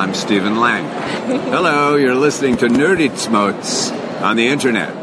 I'm Stephen Lang. Hello, you're listening to Nerdy Smotes on the internet.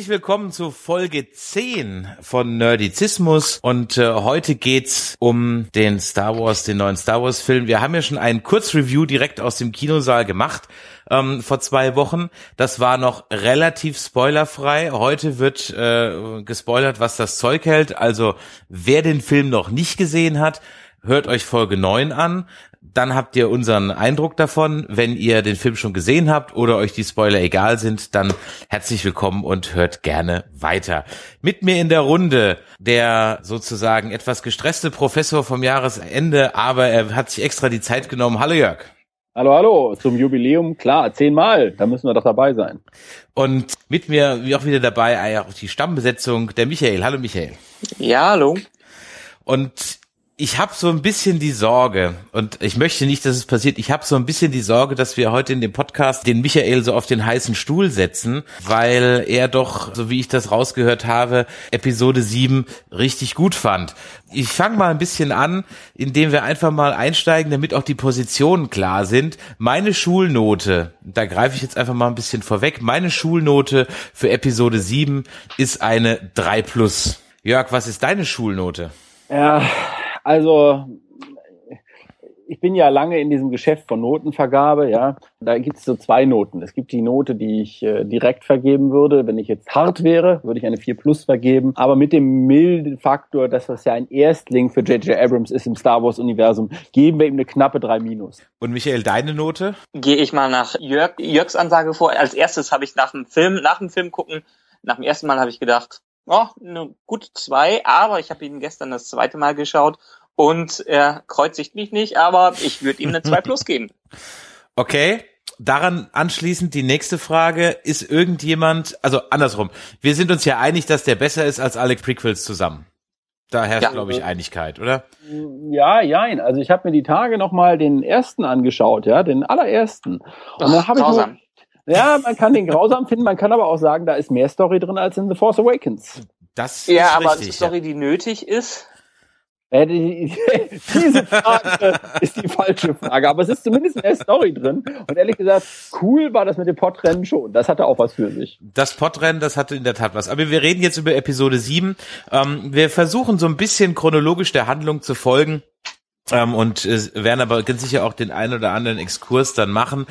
Herzlich willkommen zu Folge 10 von Nerdizismus und äh, heute geht's um den Star Wars, den neuen Star Wars Film. Wir haben ja schon ein Kurzreview direkt aus dem Kinosaal gemacht ähm, vor zwei Wochen. Das war noch relativ spoilerfrei. Heute wird äh, gespoilert, was das Zeug hält. Also wer den Film noch nicht gesehen hat, hört euch Folge 9 an dann habt ihr unseren Eindruck davon. Wenn ihr den Film schon gesehen habt oder euch die Spoiler egal sind, dann herzlich willkommen und hört gerne weiter. Mit mir in der Runde der sozusagen etwas gestresste Professor vom Jahresende, aber er hat sich extra die Zeit genommen. Hallo Jörg. Hallo, hallo, zum Jubiläum, klar, zehnmal, da müssen wir doch dabei sein. Und mit mir wie auch wieder dabei auch die Stammbesetzung der Michael. Hallo Michael. Ja, hallo. Und ich habe so ein bisschen die Sorge, und ich möchte nicht, dass es passiert, ich habe so ein bisschen die Sorge, dass wir heute in dem Podcast den Michael so auf den heißen Stuhl setzen, weil er doch, so wie ich das rausgehört habe, Episode 7 richtig gut fand. Ich fange mal ein bisschen an, indem wir einfach mal einsteigen, damit auch die Positionen klar sind. Meine Schulnote, da greife ich jetzt einfach mal ein bisschen vorweg, meine Schulnote für Episode 7 ist eine 3 plus. Jörg, was ist deine Schulnote? Ja, also ich bin ja lange in diesem Geschäft von Notenvergabe, ja. Da gibt es so zwei Noten. Es gibt die Note, die ich äh, direkt vergeben würde. Wenn ich jetzt hart wäre, würde ich eine 4 plus vergeben. Aber mit dem milden Faktor, dass das ja ein Erstling für J.J. Abrams ist im Star Wars-Universum, geben wir ihm eine knappe 3 minus. Und Michael, deine Note? Gehe ich mal nach Jörg, Jörgs Ansage vor. Als erstes habe ich nach dem Film, nach dem Film gucken, nach dem ersten Mal habe ich gedacht, oh, eine gute zwei, aber ich habe ihn gestern das zweite Mal geschaut und er kreuzigt mich nicht, aber ich würde ihm eine 2 plus geben. Okay. Daran anschließend die nächste Frage, ist irgendjemand, also andersrum, wir sind uns ja einig, dass der besser ist als alle Prequels zusammen. Da herrscht, ja. glaube ich, Einigkeit, oder? Ja, jein. Also ich habe mir die Tage nochmal den ersten angeschaut, ja, den allerersten. Und dann habe ich nur, ja, man kann den grausam finden, man kann aber auch sagen, da ist mehr Story drin als in The Force Awakens. Das ja, ist aber richtig, Story, ja. die nötig ist. Äh, diese Frage ist die falsche Frage, aber es ist zumindest mehr Story drin. Und ehrlich gesagt, cool war das mit dem Podrennen schon. Das hatte auch was für sich. Das Podrennen, das hatte in der Tat was. Aber wir reden jetzt über Episode 7. Ähm, wir versuchen so ein bisschen chronologisch der Handlung zu folgen. Ähm, und äh, werden aber ganz sicher auch den einen oder anderen Exkurs dann machen.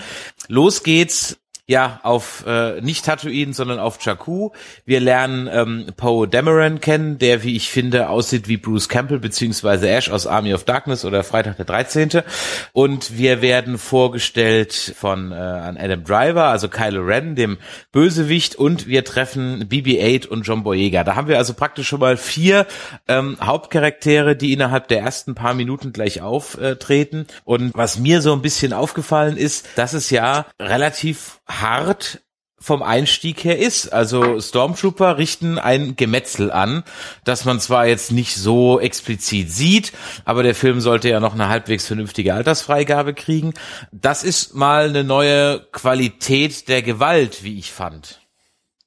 Los geht's ja, auf äh, nicht Tatooine, sondern auf Jakku. Wir lernen ähm, Poe Dameron kennen, der, wie ich finde, aussieht wie Bruce Campbell beziehungsweise Ash aus Army of Darkness oder Freitag der 13. Und wir werden vorgestellt von äh, an Adam Driver, also Kylo Ren, dem Bösewicht, und wir treffen BB-8 und John Boyega. Da haben wir also praktisch schon mal vier ähm, Hauptcharaktere, die innerhalb der ersten paar Minuten gleich auftreten. Und was mir so ein bisschen aufgefallen ist, dass es ja relativ hart vom Einstieg her ist. Also Stormtrooper richten ein Gemetzel an, das man zwar jetzt nicht so explizit sieht, aber der Film sollte ja noch eine halbwegs vernünftige Altersfreigabe kriegen. Das ist mal eine neue Qualität der Gewalt, wie ich fand.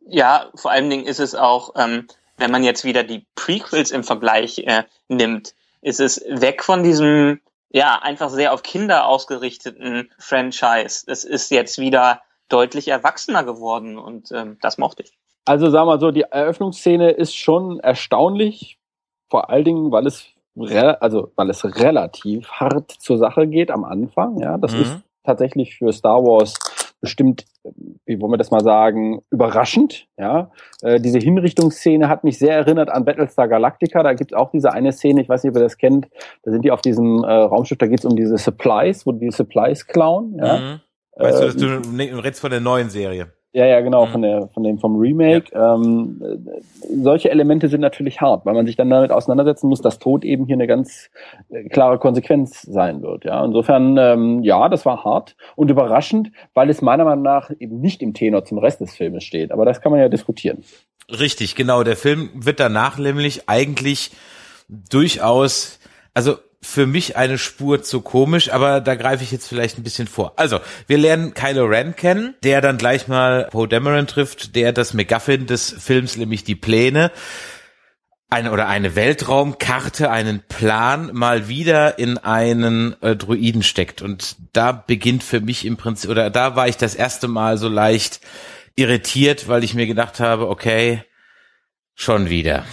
Ja, vor allen Dingen ist es auch, ähm, wenn man jetzt wieder die Prequels im Vergleich äh, nimmt, ist es weg von diesem ja einfach sehr auf Kinder ausgerichteten Franchise. Es ist jetzt wieder deutlich erwachsener geworden und ähm, das mochte ich. Also sagen wir so, die Eröffnungsszene ist schon erstaunlich, vor allen Dingen, weil es also weil es relativ hart zur Sache geht am Anfang. Ja, das mhm. ist tatsächlich für Star Wars bestimmt, wie wollen wir das mal sagen, überraschend. Ja, äh, diese Hinrichtungsszene hat mich sehr erinnert an Battlestar Galactica. Da gibt es auch diese eine Szene, ich weiß nicht, ob ihr das kennt. Da sind die auf diesem äh, Raumschiff. Da geht es um diese Supplies, wo die Supplies klauen. Ja. Mhm. Weißt du, du ähm, redest von der neuen Serie. Ja, ja, genau, mhm. von der, von dem, vom Remake. Ja. Ähm, solche Elemente sind natürlich hart, weil man sich dann damit auseinandersetzen muss, dass Tod eben hier eine ganz äh, klare Konsequenz sein wird. Ja, insofern, ähm, ja, das war hart und überraschend, weil es meiner Meinung nach eben nicht im Tenor zum Rest des Filmes steht. Aber das kann man ja diskutieren. Richtig, genau. Der Film wird danach nämlich eigentlich durchaus, also für mich eine Spur zu komisch, aber da greife ich jetzt vielleicht ein bisschen vor. Also, wir lernen Kylo Ren kennen, der dann gleich mal Poe Dameron trifft, der das MacGuffin des Films, nämlich die Pläne, eine oder eine Weltraumkarte, einen Plan mal wieder in einen äh, Druiden steckt. Und da beginnt für mich im Prinzip, oder da war ich das erste Mal so leicht irritiert, weil ich mir gedacht habe, okay, schon wieder.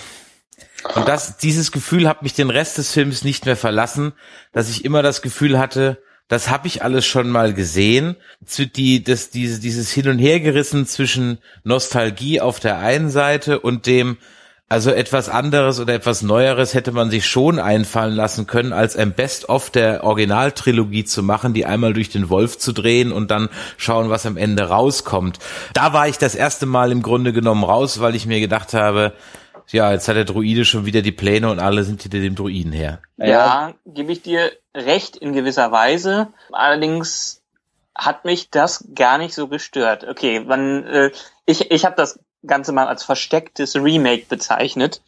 Und das, dieses Gefühl hat mich den Rest des Films nicht mehr verlassen, dass ich immer das Gefühl hatte, das habe ich alles schon mal gesehen. Die, das, diese, dieses Hin und Hergerissen zwischen Nostalgie auf der einen Seite und dem, also etwas anderes oder etwas Neueres hätte man sich schon einfallen lassen können, als ein Best-of der Originaltrilogie zu machen, die einmal durch den Wolf zu drehen und dann schauen, was am Ende rauskommt. Da war ich das erste Mal im Grunde genommen raus, weil ich mir gedacht habe, ja, jetzt hat der Druide schon wieder die Pläne und alle sind hinter dem Druiden her. Ja, ja gebe ich dir recht in gewisser Weise. Allerdings hat mich das gar nicht so gestört. Okay, man, äh, ich, ich habe das Ganze mal als verstecktes Remake bezeichnet,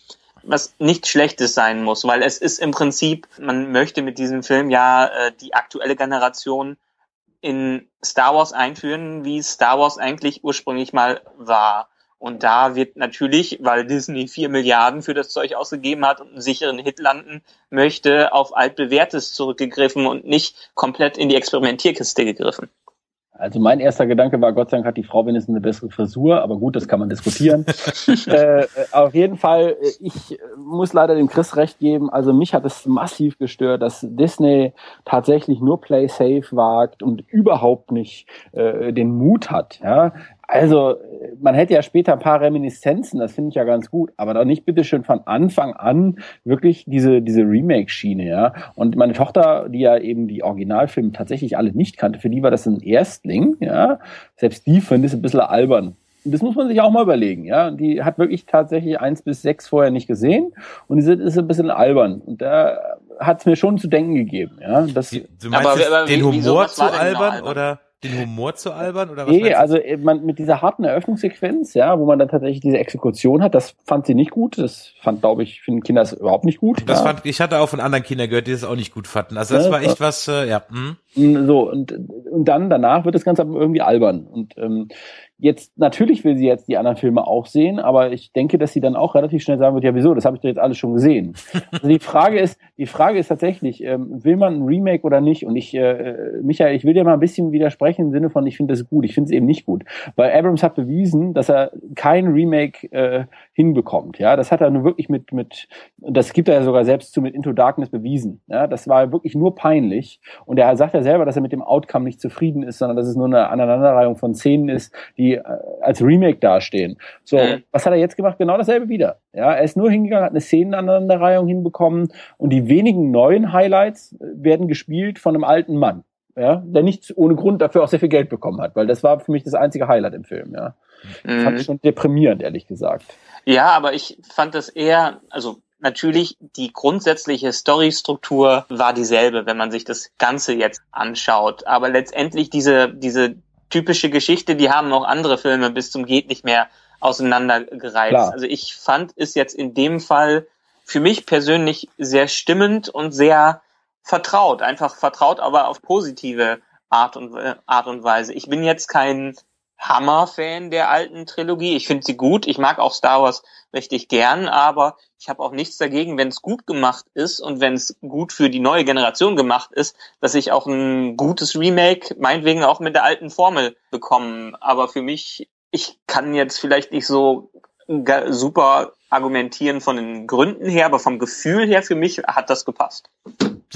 was nichts Schlechtes sein muss, weil es ist im Prinzip, man möchte mit diesem Film ja äh, die aktuelle Generation in Star Wars einführen, wie Star Wars eigentlich ursprünglich mal war. Und da wird natürlich, weil Disney vier Milliarden für das Zeug ausgegeben hat und einen sicheren Hit landen möchte, auf altbewährtes zurückgegriffen und nicht komplett in die Experimentierkiste gegriffen. Also mein erster Gedanke war, Gott sei Dank hat die Frau wenigstens eine bessere Frisur, aber gut, das kann man diskutieren. äh, auf jeden Fall, äh, ich muss leider dem Chris recht geben, also mich hat es massiv gestört, dass Disney tatsächlich nur Play Safe wagt und überhaupt nicht äh, den Mut hat, ja, also, man hätte ja später ein paar Reminiszenzen, das finde ich ja ganz gut, aber doch nicht bitte schön von Anfang an wirklich diese, diese Remake-Schiene, ja. Und meine Tochter, die ja eben die Originalfilme tatsächlich alle nicht kannte, für die war das ein Erstling, ja. Selbst die findet es ein bisschen albern. Und das muss man sich auch mal überlegen, ja. Die hat wirklich tatsächlich eins bis sechs vorher nicht gesehen und die ist ein bisschen albern. Und da hat es mir schon zu denken gegeben, ja. Das, du meinst aber, aber, den Humor zu albern, albern oder? Den Humor zu albern oder was? Nee, also äh, man, mit dieser harten Eröffnungssequenz, ja, wo man dann tatsächlich diese Exekution hat, das fand sie nicht gut. Das fand, glaube ich, finden Kinder das überhaupt nicht gut. Das ja. fand, ich hatte auch von anderen Kindern gehört, die das auch nicht gut fanden. Also das ja, war echt was, äh, ja. Hm. So, und, und dann danach wird das Ganze irgendwie albern. Und ähm, Jetzt, natürlich will sie jetzt die anderen Filme auch sehen, aber ich denke, dass sie dann auch relativ schnell sagen wird, ja, wieso, das habe ich doch jetzt alles schon gesehen. Also die Frage ist, die Frage ist tatsächlich, ähm, will man ein Remake oder nicht? Und ich, äh, Michael, ich will dir mal ein bisschen widersprechen im Sinne von, ich finde das gut, ich finde es eben nicht gut. Weil Abrams hat bewiesen, dass er kein Remake äh, hinbekommt. Ja, das hat er nur wirklich mit, mit, das gibt er ja sogar selbst zu mit Into Darkness bewiesen. Ja, das war wirklich nur peinlich. Und er sagt ja selber, dass er mit dem Outcome nicht zufrieden ist, sondern dass es nur eine Aneinanderreihung von Szenen ist, die die äh, als Remake dastehen. So, mhm. was hat er jetzt gemacht? Genau dasselbe wieder. Ja, er ist nur hingegangen, hat eine Szenenaneinanderreihung hinbekommen und die wenigen neuen Highlights äh, werden gespielt von einem alten Mann. Ja, der nicht ohne Grund dafür auch sehr viel Geld bekommen hat, weil das war für mich das einzige Highlight im Film, ja. Mhm. Fand ich schon deprimierend, ehrlich gesagt. Ja, aber ich fand das eher, also natürlich die grundsätzliche Storystruktur war dieselbe, wenn man sich das Ganze jetzt anschaut. Aber letztendlich diese, diese typische Geschichte, die haben auch andere Filme bis zum geht nicht mehr auseinandergereizt. Klar. Also ich fand es jetzt in dem Fall für mich persönlich sehr stimmend und sehr vertraut, einfach vertraut, aber auf positive Art und, Art und Weise. Ich bin jetzt kein Hammer-Fan der alten Trilogie. Ich finde sie gut. Ich mag auch Star Wars richtig gern, aber ich habe auch nichts dagegen, wenn es gut gemacht ist und wenn es gut für die neue Generation gemacht ist, dass ich auch ein gutes Remake, meinetwegen auch mit der alten Formel bekomme. Aber für mich, ich kann jetzt vielleicht nicht so super argumentieren von den Gründen her, aber vom Gefühl her für mich hat das gepasst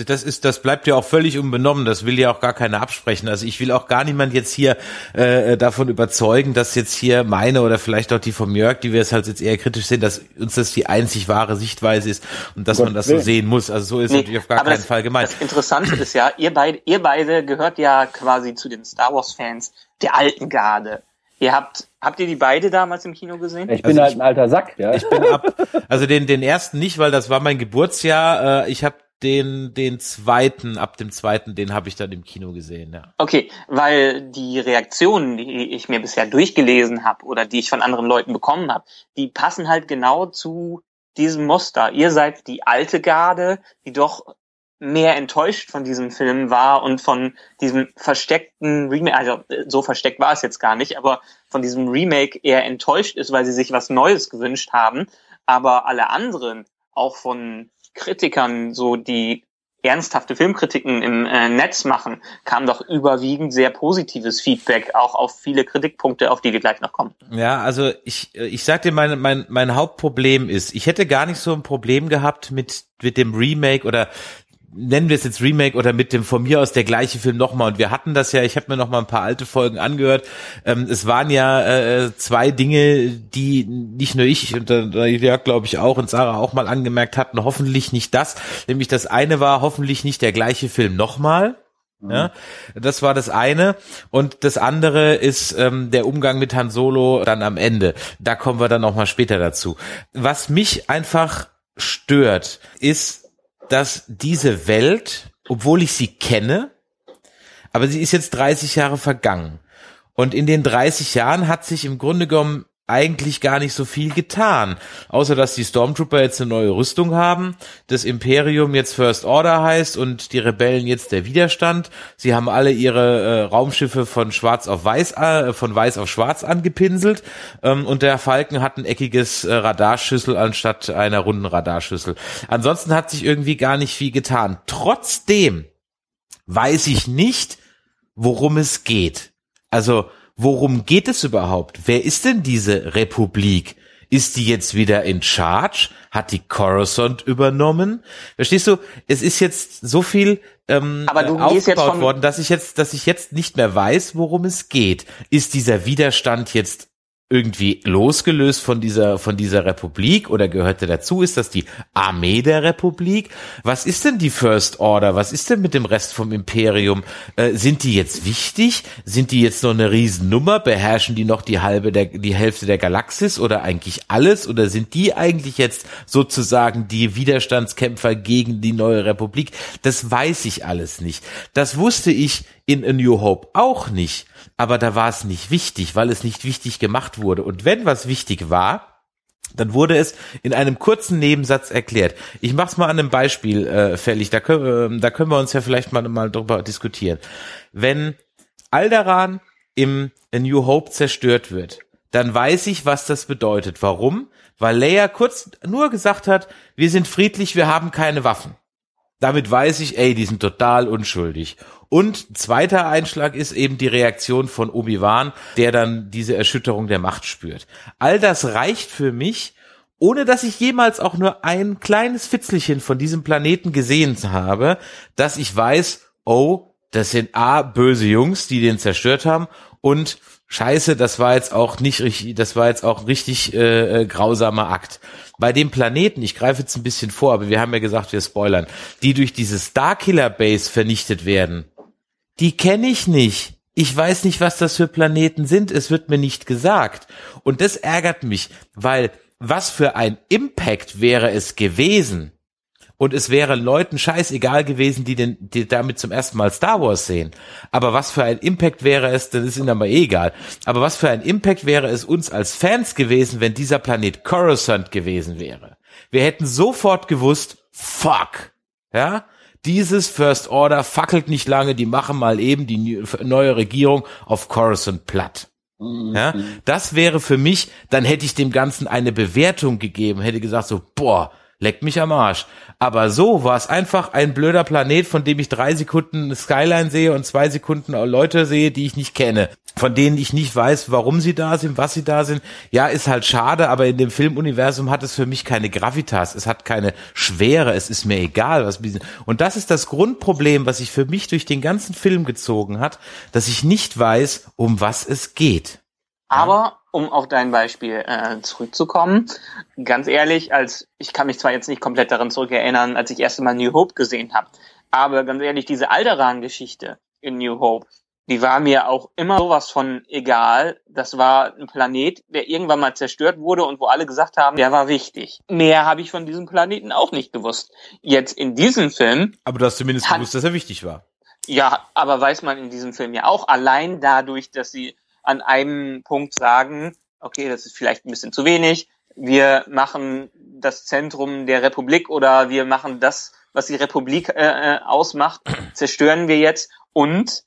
das ist, das bleibt ja auch völlig unbenommen. Das will ja auch gar keiner absprechen. Also ich will auch gar niemand jetzt hier äh, davon überzeugen, dass jetzt hier meine oder vielleicht auch die von Jörg, die wir es halt jetzt eher kritisch sehen, dass uns das die einzig wahre Sichtweise ist und dass Gott man das will. so sehen muss. Also so ist nee, natürlich auf gar keinen das, Fall gemeint. Das Interessante ist ja, ihr beide, ihr beide gehört ja quasi zu den Star Wars Fans der alten Garde. Ihr habt, habt ihr die beide damals im Kino gesehen? Ich bin also halt ich, ein alter Sack, ja. Ich bin ab, also den, den ersten nicht, weil das war mein Geburtsjahr. Äh, ich habe den, den zweiten, ab dem zweiten, den habe ich dann im Kino gesehen, ja. Okay, weil die Reaktionen, die ich mir bisher durchgelesen habe oder die ich von anderen Leuten bekommen habe, die passen halt genau zu diesem Muster. Ihr seid die alte Garde, die doch mehr enttäuscht von diesem Film war und von diesem versteckten Remake, also so versteckt war es jetzt gar nicht, aber von diesem Remake eher enttäuscht ist, weil sie sich was Neues gewünscht haben. Aber alle anderen, auch von Kritikern, so die ernsthafte Filmkritiken im äh, Netz machen, kam doch überwiegend sehr positives Feedback, auch auf viele Kritikpunkte, auf die wir gleich noch kommen. Ja, also ich, ich sag dir, mein, mein, mein Hauptproblem ist, ich hätte gar nicht so ein Problem gehabt mit, mit dem Remake oder nennen wir es jetzt Remake oder mit dem von mir aus der gleiche Film nochmal. Und wir hatten das ja, ich habe mir noch mal ein paar alte Folgen angehört. Ähm, es waren ja äh, zwei Dinge, die nicht nur ich und äh, ja, glaube ich auch und Sarah auch mal angemerkt hatten, hoffentlich nicht das. Nämlich das eine war hoffentlich nicht der gleiche Film nochmal. Mhm. Ja, das war das eine. Und das andere ist ähm, der Umgang mit Han Solo dann am Ende. Da kommen wir dann noch mal später dazu. Was mich einfach stört, ist, dass diese Welt, obwohl ich sie kenne, aber sie ist jetzt 30 Jahre vergangen. Und in den 30 Jahren hat sich im Grunde genommen eigentlich gar nicht so viel getan. Außer dass die Stormtrooper jetzt eine neue Rüstung haben, das Imperium jetzt First Order heißt und die Rebellen jetzt der Widerstand. Sie haben alle ihre äh, Raumschiffe von schwarz auf weiß, äh, von weiß auf schwarz angepinselt ähm, und der Falken hat ein eckiges äh, Radarschüssel anstatt einer runden Radarschüssel. Ansonsten hat sich irgendwie gar nicht viel getan. Trotzdem weiß ich nicht, worum es geht. Also, worum geht es überhaupt? Wer ist denn diese Republik? Ist die jetzt wieder in Charge? Hat die Coruscant übernommen? Verstehst du? Es ist jetzt so viel ähm, Aber du aufgebaut worden, dass ich jetzt, dass ich jetzt nicht mehr weiß, worum es geht. Ist dieser Widerstand jetzt irgendwie losgelöst von dieser, von dieser Republik oder gehörte dazu? Ist das die Armee der Republik? Was ist denn die First Order? Was ist denn mit dem Rest vom Imperium? Äh, sind die jetzt wichtig? Sind die jetzt noch eine Riesennummer? Beherrschen die noch die halbe der, die Hälfte der Galaxis oder eigentlich alles? Oder sind die eigentlich jetzt sozusagen die Widerstandskämpfer gegen die neue Republik? Das weiß ich alles nicht. Das wusste ich in A New Hope auch nicht aber da war es nicht wichtig, weil es nicht wichtig gemacht wurde. Und wenn was wichtig war, dann wurde es in einem kurzen Nebensatz erklärt. Ich mach's mal an einem Beispiel äh, fällig, da können, äh, da können wir uns ja vielleicht mal, mal drüber diskutieren. Wenn Alderan im A New Hope zerstört wird, dann weiß ich, was das bedeutet. Warum? Weil Leia kurz nur gesagt hat, wir sind friedlich, wir haben keine Waffen. Damit weiß ich, ey, die sind total unschuldig. Und zweiter Einschlag ist eben die Reaktion von Obi-Wan, der dann diese Erschütterung der Macht spürt. All das reicht für mich, ohne dass ich jemals auch nur ein kleines Fitzelchen von diesem Planeten gesehen habe, dass ich weiß, oh, das sind A, böse Jungs, die den zerstört haben und Scheiße, das war jetzt auch nicht richtig, das war jetzt auch richtig äh, äh, grausamer Akt. Bei dem Planeten, ich greife jetzt ein bisschen vor, aber wir haben ja gesagt, wir spoilern, die durch diese Starkiller Base vernichtet werden, die kenne ich nicht. Ich weiß nicht, was das für Planeten sind. Es wird mir nicht gesagt. Und das ärgert mich, weil was für ein Impact wäre es gewesen? Und es wäre Leuten scheißegal gewesen, die den, die damit zum ersten Mal Star Wars sehen. Aber was für ein Impact wäre es, das ist ihnen aber eh egal. Aber was für ein Impact wäre es uns als Fans gewesen, wenn dieser Planet Coruscant gewesen wäre? Wir hätten sofort gewusst, fuck. Ja? Dieses First Order fackelt nicht lange, die machen mal eben die neue Regierung auf Coruscant platt. Mhm. Ja, das wäre für mich, dann hätte ich dem Ganzen eine Bewertung gegeben, hätte gesagt so, boah, leck mich am Arsch. Aber so war es einfach ein blöder Planet, von dem ich drei Sekunden Skyline sehe und zwei Sekunden Leute sehe, die ich nicht kenne, von denen ich nicht weiß, warum sie da sind, was sie da sind. Ja, ist halt schade, aber in dem Filmuniversum hat es für mich keine Gravitas, es hat keine Schwere, es ist mir egal, was und das ist das Grundproblem, was sich für mich durch den ganzen Film gezogen hat, dass ich nicht weiß, um was es geht. Aber um auf dein Beispiel äh, zurückzukommen, ganz ehrlich, als ich kann mich zwar jetzt nicht komplett daran zurückerinnern, als ich erst Mal New Hope gesehen habe, aber ganz ehrlich, diese Alderan-Geschichte in New Hope, die war mir auch immer sowas von egal. Das war ein Planet, der irgendwann mal zerstört wurde und wo alle gesagt haben, der war wichtig. Mehr habe ich von diesem Planeten auch nicht gewusst. Jetzt in diesem Film. Aber du hast zumindest hat, gewusst, dass er wichtig war. Ja, aber weiß man in diesem Film ja auch allein dadurch, dass sie an einem Punkt sagen, okay, das ist vielleicht ein bisschen zu wenig, wir machen das Zentrum der Republik oder wir machen das was die Republik äh, äh ausmacht, zerstören wir jetzt und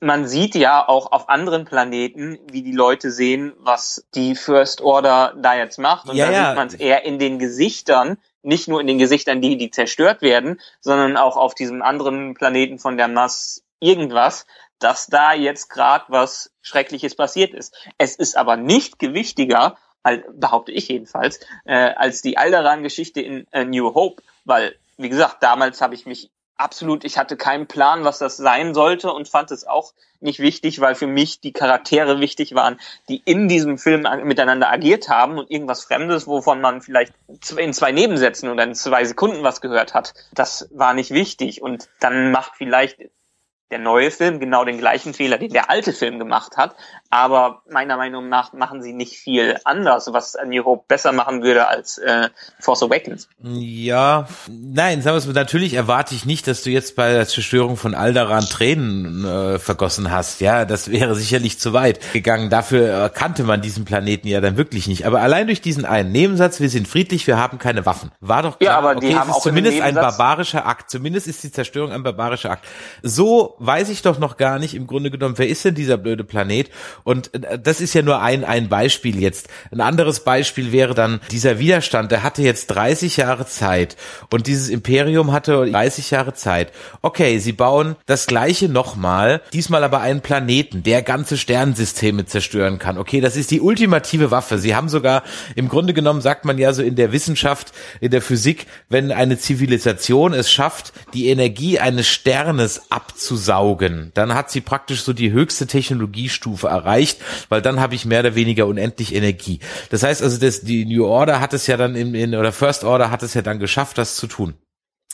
man sieht ja auch auf anderen Planeten, wie die Leute sehen, was die First Order da jetzt macht. Und ja, da ja. sieht man es eher in den Gesichtern, nicht nur in den Gesichtern, die, die zerstört werden, sondern auch auf diesem anderen Planeten von der Mass irgendwas, dass da jetzt gerade was Schreckliches passiert ist. Es ist aber nicht gewichtiger, behaupte ich jedenfalls, äh, als die Alderan-Geschichte in äh, New Hope, weil, wie gesagt, damals habe ich mich absolut, ich hatte keinen Plan, was das sein sollte und fand es auch nicht wichtig, weil für mich die Charaktere wichtig waren, die in diesem Film miteinander agiert haben und irgendwas Fremdes, wovon man vielleicht in zwei Nebensätzen oder in zwei Sekunden was gehört hat, das war nicht wichtig und dann macht vielleicht der neue Film genau den gleichen Fehler, den der alte Film gemacht hat. Aber meiner Meinung nach machen sie nicht viel anders, was A New Hope besser machen würde als äh, Force Awakens. Ja, nein, sagen wir es mal, natürlich erwarte ich nicht, dass du jetzt bei der Zerstörung von Alderan Tränen äh, vergossen hast. Ja, das wäre sicherlich zu weit gegangen. Dafür kannte man diesen Planeten ja dann wirklich nicht. Aber allein durch diesen einen Nebensatz, wir sind friedlich, wir haben keine Waffen. War doch klar, ja, aber die okay, haben auch zumindest ein barbarischer Akt. Zumindest ist die Zerstörung ein barbarischer Akt. So weiß ich doch noch gar nicht im Grunde genommen, wer ist denn dieser blöde Planet? Und äh, das ist ja nur ein, ein Beispiel jetzt. Ein anderes Beispiel wäre dann dieser Widerstand, der hatte jetzt 30 Jahre Zeit und dieses Imperium hatte 30 Jahre Zeit. Okay, sie bauen das gleiche nochmal, diesmal aber einen Planeten, der ganze Sternensysteme zerstören kann. Okay, das ist die ultimative Waffe. Sie haben sogar, im Grunde genommen sagt man ja so in der Wissenschaft, in der Physik, wenn eine Zivilisation es schafft, die Energie eines Sternes abzusaugen, können, dann hat sie praktisch so die höchste Technologiestufe erreicht, weil dann habe ich mehr oder weniger unendlich Energie. Das heißt also, das, die New Order hat es ja dann in, in oder First Order hat es ja dann geschafft, das zu tun.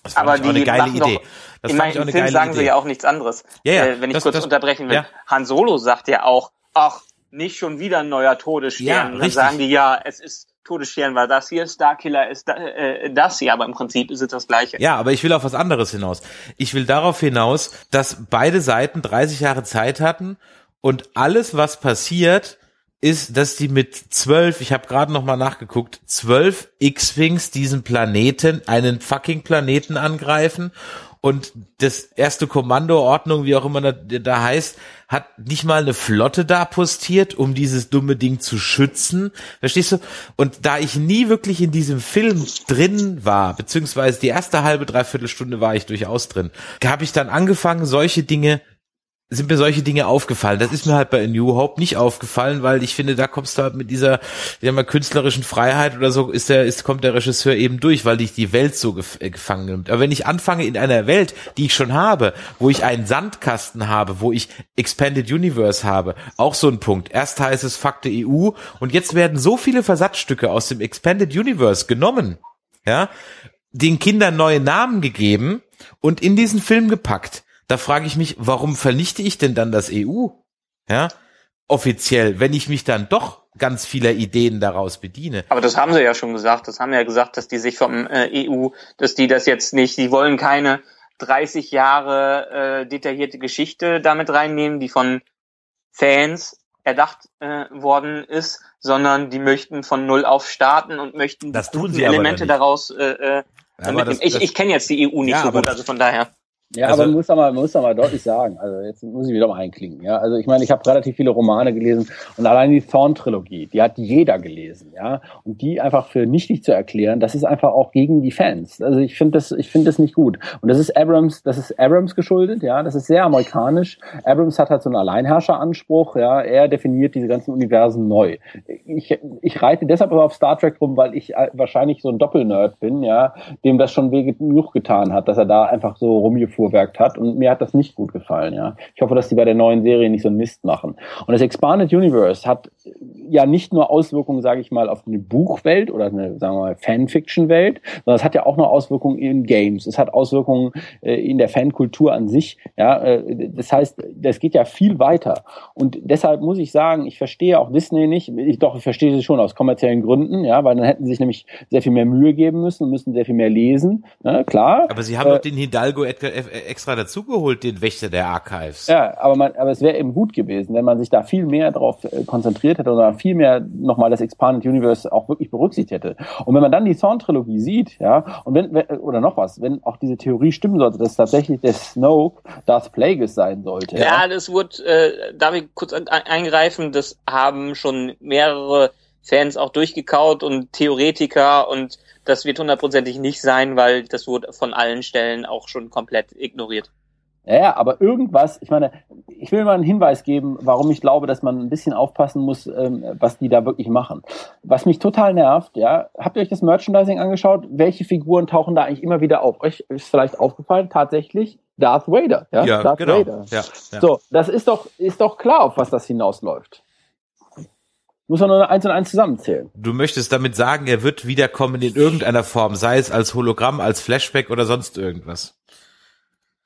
Das fand Aber ich auch eine geile Idee. Das in meinem Film sagen Idee. sie ja auch nichts anderes. Ja, ja, äh, wenn ich das, kurz das, unterbrechen will. Ja. Han Solo sagt ja auch, ach, nicht schon wieder ein neuer Todesstern. Ja, dann sagen die ja, es ist Todesstern war das hier, Starkiller ist da, äh, das hier, aber im Prinzip ist es das gleiche. Ja, aber ich will auf was anderes hinaus. Ich will darauf hinaus, dass beide Seiten 30 Jahre Zeit hatten und alles, was passiert, ist, dass die mit zwölf, ich habe gerade noch mal nachgeguckt, zwölf X-Wings diesen Planeten, einen fucking Planeten angreifen und das erste Kommandoordnung, wie auch immer da, da heißt, hat nicht mal eine Flotte da postiert, um dieses dumme Ding zu schützen. Verstehst du? Und da ich nie wirklich in diesem Film drin war, beziehungsweise die erste halbe, dreiviertel Stunde war ich durchaus drin, habe ich dann angefangen, solche Dinge sind mir solche Dinge aufgefallen. Das ist mir halt bei New Hope nicht aufgefallen, weil ich finde, da kommst du halt mit dieser, ja mal künstlerischen Freiheit oder so, ist der, ist, kommt der Regisseur eben durch, weil dich die Welt so gef äh, gefangen nimmt. Aber wenn ich anfange in einer Welt, die ich schon habe, wo ich einen Sandkasten habe, wo ich Expanded Universe habe, auch so ein Punkt. Erst heißt es Fakte EU und jetzt werden so viele Versatzstücke aus dem Expanded Universe genommen, ja, den Kindern neue Namen gegeben und in diesen Film gepackt da frage ich mich, warum vernichte ich denn dann das EU? Ja, offiziell, wenn ich mich dann doch ganz vieler Ideen daraus bediene. Aber das haben sie ja schon gesagt. Das haben ja gesagt, dass die sich vom äh, EU, dass die das jetzt nicht, die wollen keine 30 Jahre äh, detaillierte Geschichte damit reinnehmen, die von Fans erdacht äh, worden ist, sondern die möchten von null auf starten und möchten das die tun sie Elemente daraus äh, äh, das, ich, ich kenne jetzt die EU nicht Ja, so gut, also von daher. Ja, Also- aber man muss mal, man muss mal deutlich sagen, also jetzt muss ich wieder mal einklingen, ja. Also ich meine, ich habe relativ viele Romane gelesen und allein die Thorn-Trilogie, die hat jeder gelesen, ja. Und die einfach für nichtig zu erklären, das ist einfach auch gegen die Fans. Also ich finde das, ich finde das nicht gut. Und das ist Abrams, das ist Abrams geschuldet, ja. Das ist sehr amerikanisch. Abrams hat halt so einen Alleinherrscheranspruch, ja. Er definiert diese ganzen Universen neu. Ich, ich reite deshalb aber auf Star Trek rum, weil ich äh, wahrscheinlich so ein Doppelnerd bin, ja, dem das schon weh genug getan hat, dass er da einfach so rumgefuhrwerkt hat und mir hat das nicht gut gefallen, ja. Ich hoffe, dass die bei der neuen Serie nicht so einen Mist machen. Und das Expanded Universe hat ja nicht nur Auswirkungen, sage ich mal, auf eine Buchwelt oder eine, sagen wir mal, Fanfiction-Welt, sondern es hat ja auch noch Auswirkungen in Games. Es hat Auswirkungen äh, in der Fankultur an sich. Ja, äh, das heißt, das geht ja viel weiter. Und deshalb muss ich sagen, ich verstehe auch Disney nicht. Ich, doch, ich verstehe sie schon aus kommerziellen Gründen, ja, weil dann hätten sie sich nämlich sehr viel mehr Mühe geben müssen und müssen sehr viel mehr lesen. Ja, klar. aber sie haben Äh, doch den Hidalgo Edgar- äh, extra dazugeholt, den Wächter der Archives. Ja, aber man, aber es wäre eben gut gewesen, wenn man sich da viel mehr drauf äh, konzentriert hätte oder viel mehr nochmal das Expanded Universe auch wirklich berücksichtigt hätte. Und wenn man dann die Thorn-Trilogie sieht, ja, und wenn, oder noch was, wenn auch diese Theorie stimmen sollte, dass tatsächlich der Snoke Darth Plagueis sein sollte. Ja, ja das wurde, äh, darf ich kurz eingreifen, das haben schon mehrere Fans auch durchgekaut und Theoretiker und das wird hundertprozentig nicht sein, weil das wurde von allen Stellen auch schon komplett ignoriert. Ja, aber irgendwas, ich meine, ich will mal einen Hinweis geben, warum ich glaube, dass man ein bisschen aufpassen muss, ähm, was die da wirklich machen. Was mich total nervt, ja, habt ihr euch das Merchandising angeschaut? Welche Figuren tauchen da eigentlich immer wieder auf? Euch ist vielleicht aufgefallen, tatsächlich Darth Vader, ja, ja Darth genau. Vader. Ja, ja. So, das ist doch, ist doch klar, auf was das hinausläuft. Muss man nur eins und eins zusammenzählen. Du möchtest damit sagen, er wird wiederkommen in irgendeiner Form, sei es als Hologramm, als Flashback oder sonst irgendwas.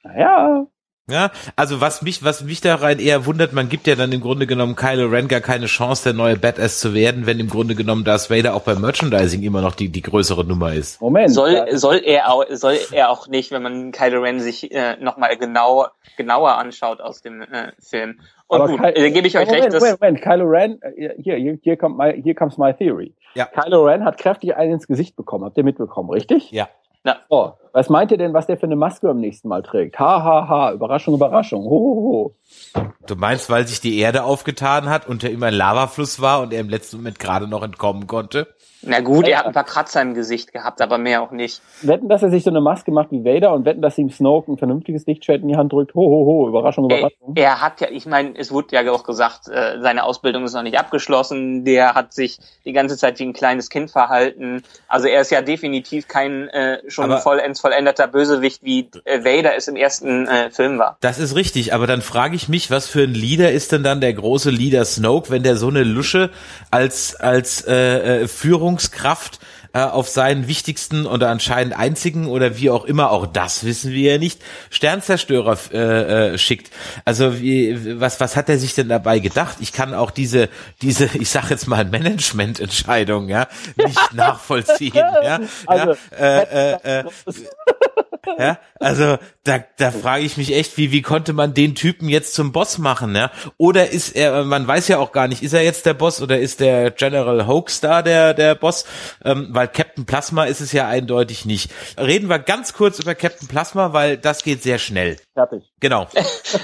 Naja, Ja, also was mich, was mich da rein eher wundert, man gibt ja dann im Grunde genommen Kylo Ren gar keine Chance, der neue Badass zu werden, wenn im Grunde genommen Darth Vader auch beim Merchandising immer noch die, die größere Nummer ist. Moment. Soll, soll er auch, soll er auch nicht, wenn man Kylo Ren sich äh, nochmal genau, genauer anschaut aus dem äh, Film. Und aber gut, Ky- äh, gebe ich euch Moment, recht, dass, Moment, Moment, Kylo Ren, äh, hier, hier, hier kommt my, hier comes my theory. Ja. Kylo Ren hat kräftig einen ins Gesicht bekommen. Habt ihr mitbekommen, richtig? Ja. na, Oh, was meint ihr denn, was der für eine Maske beim nächsten Mal trägt? Ha, ha, ha, Überraschung, Überraschung. Ho, ho, ho. Du meinst, weil sich die Erde aufgetan hat, unter ihm ein Lavafluss war und er im letzten Moment gerade noch entkommen konnte? na gut, er hat ein paar Kratzer im Gesicht gehabt, aber mehr auch nicht. Wetten, dass er sich so eine Maske macht wie Vader und wetten, dass ihm Snoke ein vernünftiges Lichtschwert in die Hand drückt. Ho, ho, ho, Überraschung, Er, Überraschung. er hat ja, ich meine, es wurde ja auch gesagt, äh, seine Ausbildung ist noch nicht abgeschlossen. Der hat sich die ganze Zeit wie ein kleines Kind verhalten. Also er ist ja definitiv kein äh, schon Aber- vollends vollendeter Bösewicht, wie äh, Vader es im ersten äh, Film war. Das ist richtig, aber dann frage ich mich, was für ein Leader ist denn dann der große Leader Snoke, wenn der so eine Lusche als als äh, äh, Führungskraft äh, auf seinen wichtigsten oder anscheinend einzigen oder wie auch immer, auch das wissen wir ja nicht, Sternzerstörer äh, äh, schickt. Also wie, was was hat er sich denn dabei gedacht? Ich kann auch diese diese ich sag jetzt mal Managemententscheidung ja nicht nachvollziehen. Ja, Also, ja, äh, äh, äh, ja, also da, da frage ich mich echt, wie, wie konnte man den Typen jetzt zum Boss machen, ja? Oder ist er, man weiß ja auch gar nicht, ist er jetzt der Boss oder ist der General Hoax da der, der Boss? Ähm, weil Captain Plasma ist es ja eindeutig nicht. Reden wir ganz kurz über Captain Plasma, weil das geht sehr schnell. Fertig. Genau.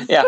Ja.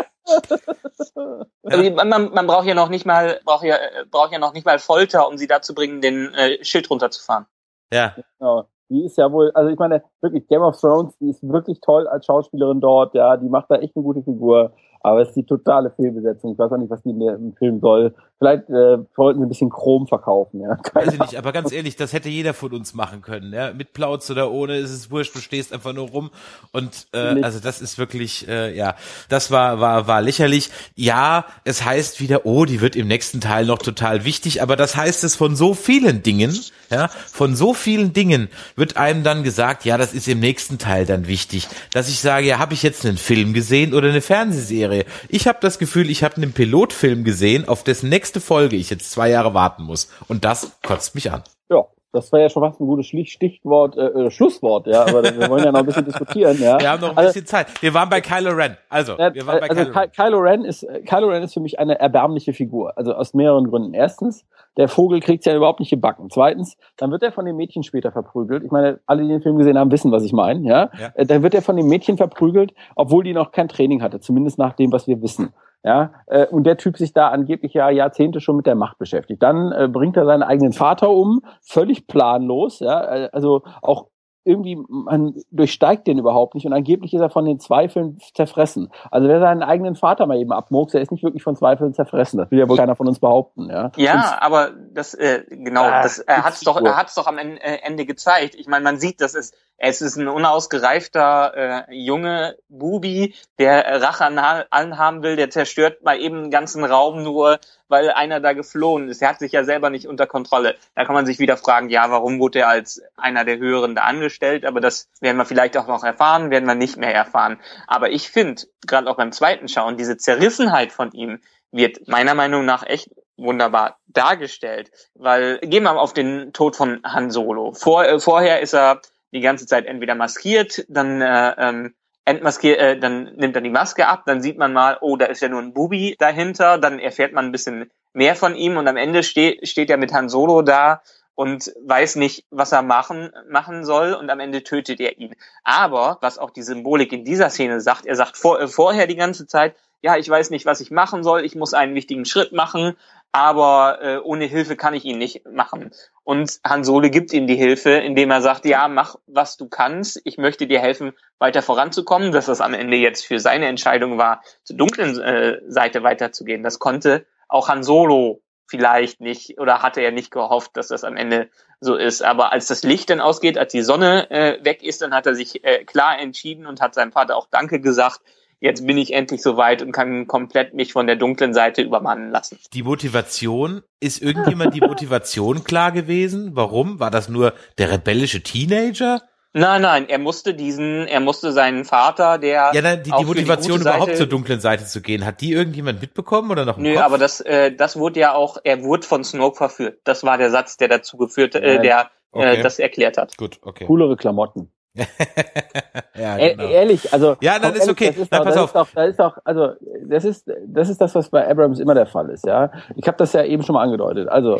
Also man, man, man braucht ja noch nicht mal, braucht ja, äh, braucht ja noch nicht mal Folter, um sie dazu bringen, den äh, Schild runterzufahren. Ja. Genau. Die ist ja wohl, also ich meine, wirklich, Game of Thrones, die ist wirklich toll als Schauspielerin dort, ja, die macht da echt eine gute Figur, aber es ist die totale Fehlbesetzung. Ich weiß auch nicht, was die der, im Film soll. Vielleicht äh, wollten sie ein bisschen Chrom verkaufen, ja. Weiß ich nicht, aber ganz ehrlich, das hätte jeder von uns machen können, ja. Mit Plauz oder ohne, ist es wurscht, du stehst einfach nur rum und äh, also das ist wirklich, äh, ja, das war, war, war lächerlich. Ja, es heißt wieder, oh, die wird im nächsten Teil noch total wichtig, aber das heißt es von so vielen Dingen, ja, von so vielen Dingen wird einem dann gesagt, ja, das ist im nächsten Teil dann wichtig, dass ich sage, ja, habe ich jetzt einen Film gesehen oder eine Fernsehserie? Ich habe das Gefühl, ich habe einen Pilotfilm gesehen, auf dessen nächste Folge ich jetzt zwei Jahre warten muss und das kotzt mich an. Ja, das war ja schon fast ein gutes Stichwort, äh, äh, Schlusswort, ja, aber wir wollen ja noch ein bisschen diskutieren, ja. Wir haben noch ein Also, bisschen Zeit. Wir waren bei Kylo Ren. Also, wir waren bei also Kylo Ren. Ky- Kylo Ren ist äh, Kylo Ren ist für mich eine erbärmliche Figur. Also aus mehreren Gründen. Erstens, der Vogel kriegt's ja überhaupt nicht gebacken. Zweitens, dann wird er von dem Mädchen später verprügelt. Ich meine, alle, die den Film gesehen haben, wissen, was ich meine. Ja, Ja. Äh, dann wird er von dem Mädchen verprügelt, obwohl die noch kein Training hatte. Zumindest nach dem, was wir wissen. Ja, äh, und der Typ sich da angeblich ja Jahrzehnte schon mit der Macht beschäftigt. Dann äh, bringt er seinen eigenen Vater um, völlig planlos. Ja, äh, also auch irgendwie, man durchsteigt den überhaupt nicht und angeblich ist er von den Zweifeln zerfressen. Also wer seinen eigenen Vater mal eben abmurks, der ist nicht wirklich von Zweifeln zerfressen. Das will ja wohl keiner von uns behaupten, ja. Ja, aber das äh, genau, Ah, das er hat's doch, er hat's doch am Ende, äh, Ende gezeigt. Ich meine, man sieht, dass es es ist ein unausgereifter äh, junge Bubi, der Rache an ha- allen haben will, der zerstört mal eben den ganzen Raum nur, weil einer da geflohen ist. Er hat sich ja selber nicht unter Kontrolle. Da kann man sich wieder fragen, ja, warum wurde er als einer der Höheren da angestellt? Aber das werden wir vielleicht auch noch erfahren, werden wir nicht mehr erfahren. Aber ich finde, gerade auch beim zweiten Schauen, diese Zerrissenheit von ihm wird meiner Meinung nach echt wunderbar dargestellt, weil gehen wir mal auf den Tod von Han Solo. Vor, äh, vorher ist er die ganze Zeit entweder maskiert, dann äh, ähm, entmaskiert, äh, dann nimmt er die Maske ab, dann sieht man mal, oh, da ist ja nur ein Bubi dahinter, dann erfährt man ein bisschen mehr von ihm und am Ende steht, steht er mit Han Solo da und weiß nicht, was er machen, machen soll und am Ende tötet er ihn. Aber, was auch die Symbolik in dieser Szene sagt, er sagt vor, äh, vorher die ganze Zeit, ja, ich weiß nicht, was ich machen soll, ich muss einen wichtigen Schritt machen, aber äh, ohne Hilfe kann ich ihn nicht machen. Und Han Solo gibt ihm die Hilfe, indem er sagt, ja, mach, was du kannst, ich möchte dir helfen, weiter voranzukommen, dass das am Ende jetzt für seine Entscheidung war, zur dunklen äh, Seite weiterzugehen. Das konnte auch Han Solo vielleicht nicht oder hatte er nicht gehofft, dass das am Ende so ist. Aber als das Licht dann ausgeht, als die Sonne äh, weg ist, dann hat er sich äh, klar entschieden und hat seinem Vater auch Danke gesagt. Jetzt bin ich endlich so weit und kann komplett mich von der dunklen Seite übermannen lassen. Die Motivation, ist irgendjemand die Motivation klar gewesen? Warum? War das nur der rebellische Teenager? Nein, nein, er musste diesen, er musste seinen Vater, der. Ja, nein, die, die Motivation die überhaupt Seite, zur dunklen Seite zu gehen, hat die irgendjemand mitbekommen oder noch im Nö, Kopf? aber das, äh, das wurde ja auch, er wurde von Snoke verführt. Das war der Satz, der dazu geführt, äh, der äh, okay. äh, das erklärt hat. Gut, okay. Coolere Klamotten. ja, genau. Ehrlich, also ja, dann ist okay. Das ist, doch, das ist doch, das ist doch, also das ist, das ist das, was bei Abrams immer der Fall ist, ja. Ich habe das ja eben schon mal angedeutet. Also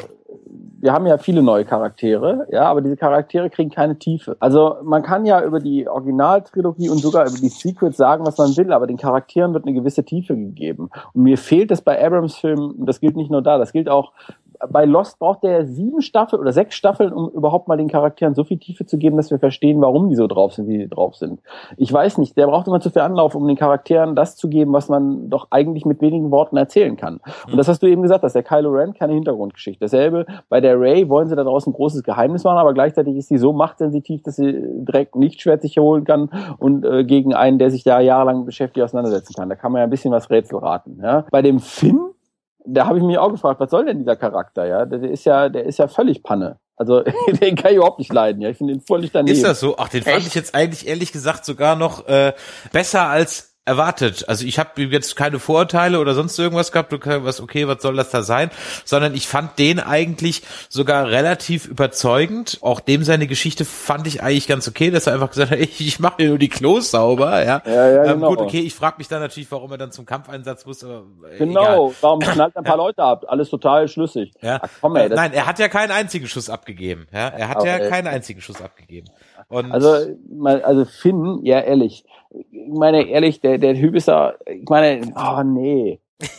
wir haben ja viele neue Charaktere, ja, aber diese Charaktere kriegen keine Tiefe. Also man kann ja über die Originaltrilogie und sogar über die Sequels sagen, was man will, aber den Charakteren wird eine gewisse Tiefe gegeben. Und mir fehlt es bei Abrams-Filmen, das gilt nicht nur da, das gilt auch bei Lost braucht der sieben Staffeln oder sechs Staffeln, um überhaupt mal den Charakteren so viel Tiefe zu geben, dass wir verstehen, warum die so drauf sind, wie die drauf sind. Ich weiß nicht, der braucht immer zu viel Anlauf, um den Charakteren das zu geben, was man doch eigentlich mit wenigen Worten erzählen kann. Und das hast du eben gesagt, dass der Kylo Ren keine Hintergrundgeschichte. Dasselbe bei der Ray wollen sie da draußen ein großes Geheimnis machen, aber gleichzeitig ist sie so machtsensitiv, dass sie direkt nicht schwer sich holen kann und äh, gegen einen, der sich da jahrelang beschäftigt, auseinandersetzen kann. Da kann man ja ein bisschen was Rätsel raten. Ja? Bei dem Finn da habe ich mich auch gefragt, was soll denn dieser Charakter, ja? Der ist ja, der ist ja völlig Panne. Also den kann ich überhaupt nicht leiden, ja. Ich finde ihn völlig daneben. Ist das so? Ach, den Echt? fand ich jetzt eigentlich ehrlich gesagt sogar noch äh, besser als erwartet. Also ich habe jetzt keine Vorurteile oder sonst irgendwas gehabt, was okay, was soll das da sein, sondern ich fand den eigentlich sogar relativ überzeugend. Auch dem seine Geschichte fand ich eigentlich ganz okay, dass er einfach gesagt hat, ich, ich mache mir nur die Klos sauber, ja. ja, ja ähm, genau. Gut, okay, ich frage mich dann natürlich, warum er dann zum Kampfeinsatz muss. Aber genau, egal. warum knallt ein paar Leute ab? Alles total schlüssig. Ja. Ach, komm, ey, Nein, er hat ja keinen einzigen Schuss abgegeben. Ja, er hat ja keinen einzigen Schuss abgegeben. Und also, also Finn, ja ehrlich, ich meine ehrlich, der, der Typ ist da, ich meine, oh nee.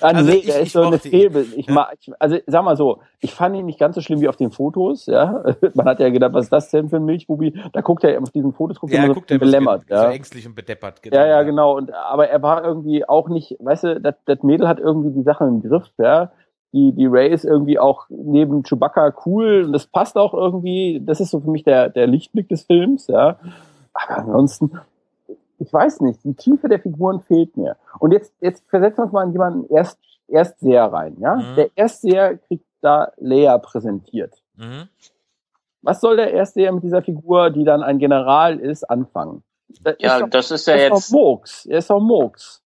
ah, also nee, ich, der ist so eine Fehlbild. Ich ja. mag, ich, also sag mal so, ich fand ihn nicht ganz so schlimm wie auf den Fotos, ja. Man hat ja gedacht, was ist das denn für ein Milchbubi? Da guckt er auf diesen Fotos, guckt ja, er so guckt er belämmert, ja. So ängstlich und bedeppert, genau. Ja, ja, genau. Und aber er war irgendwie auch nicht, weißt du, das, das Mädel hat irgendwie die Sachen im Griff, ja die, die Ray ist irgendwie auch neben Chewbacca cool und das passt auch irgendwie, das ist so für mich der, der Lichtblick des Films, ja. Aber ansonsten, ich weiß nicht, die Tiefe der Figuren fehlt mir. Und jetzt, jetzt versetzen wir uns mal in jemanden erst, Erstseher rein, ja. Mhm. Der Erstseher kriegt da Leia präsentiert. Mhm. Was soll der Erstseher mit dieser Figur, die dann ein General ist, anfangen? Das ja, ist doch, das ist ja jetzt. Ist Murks. Er ist doch Murks.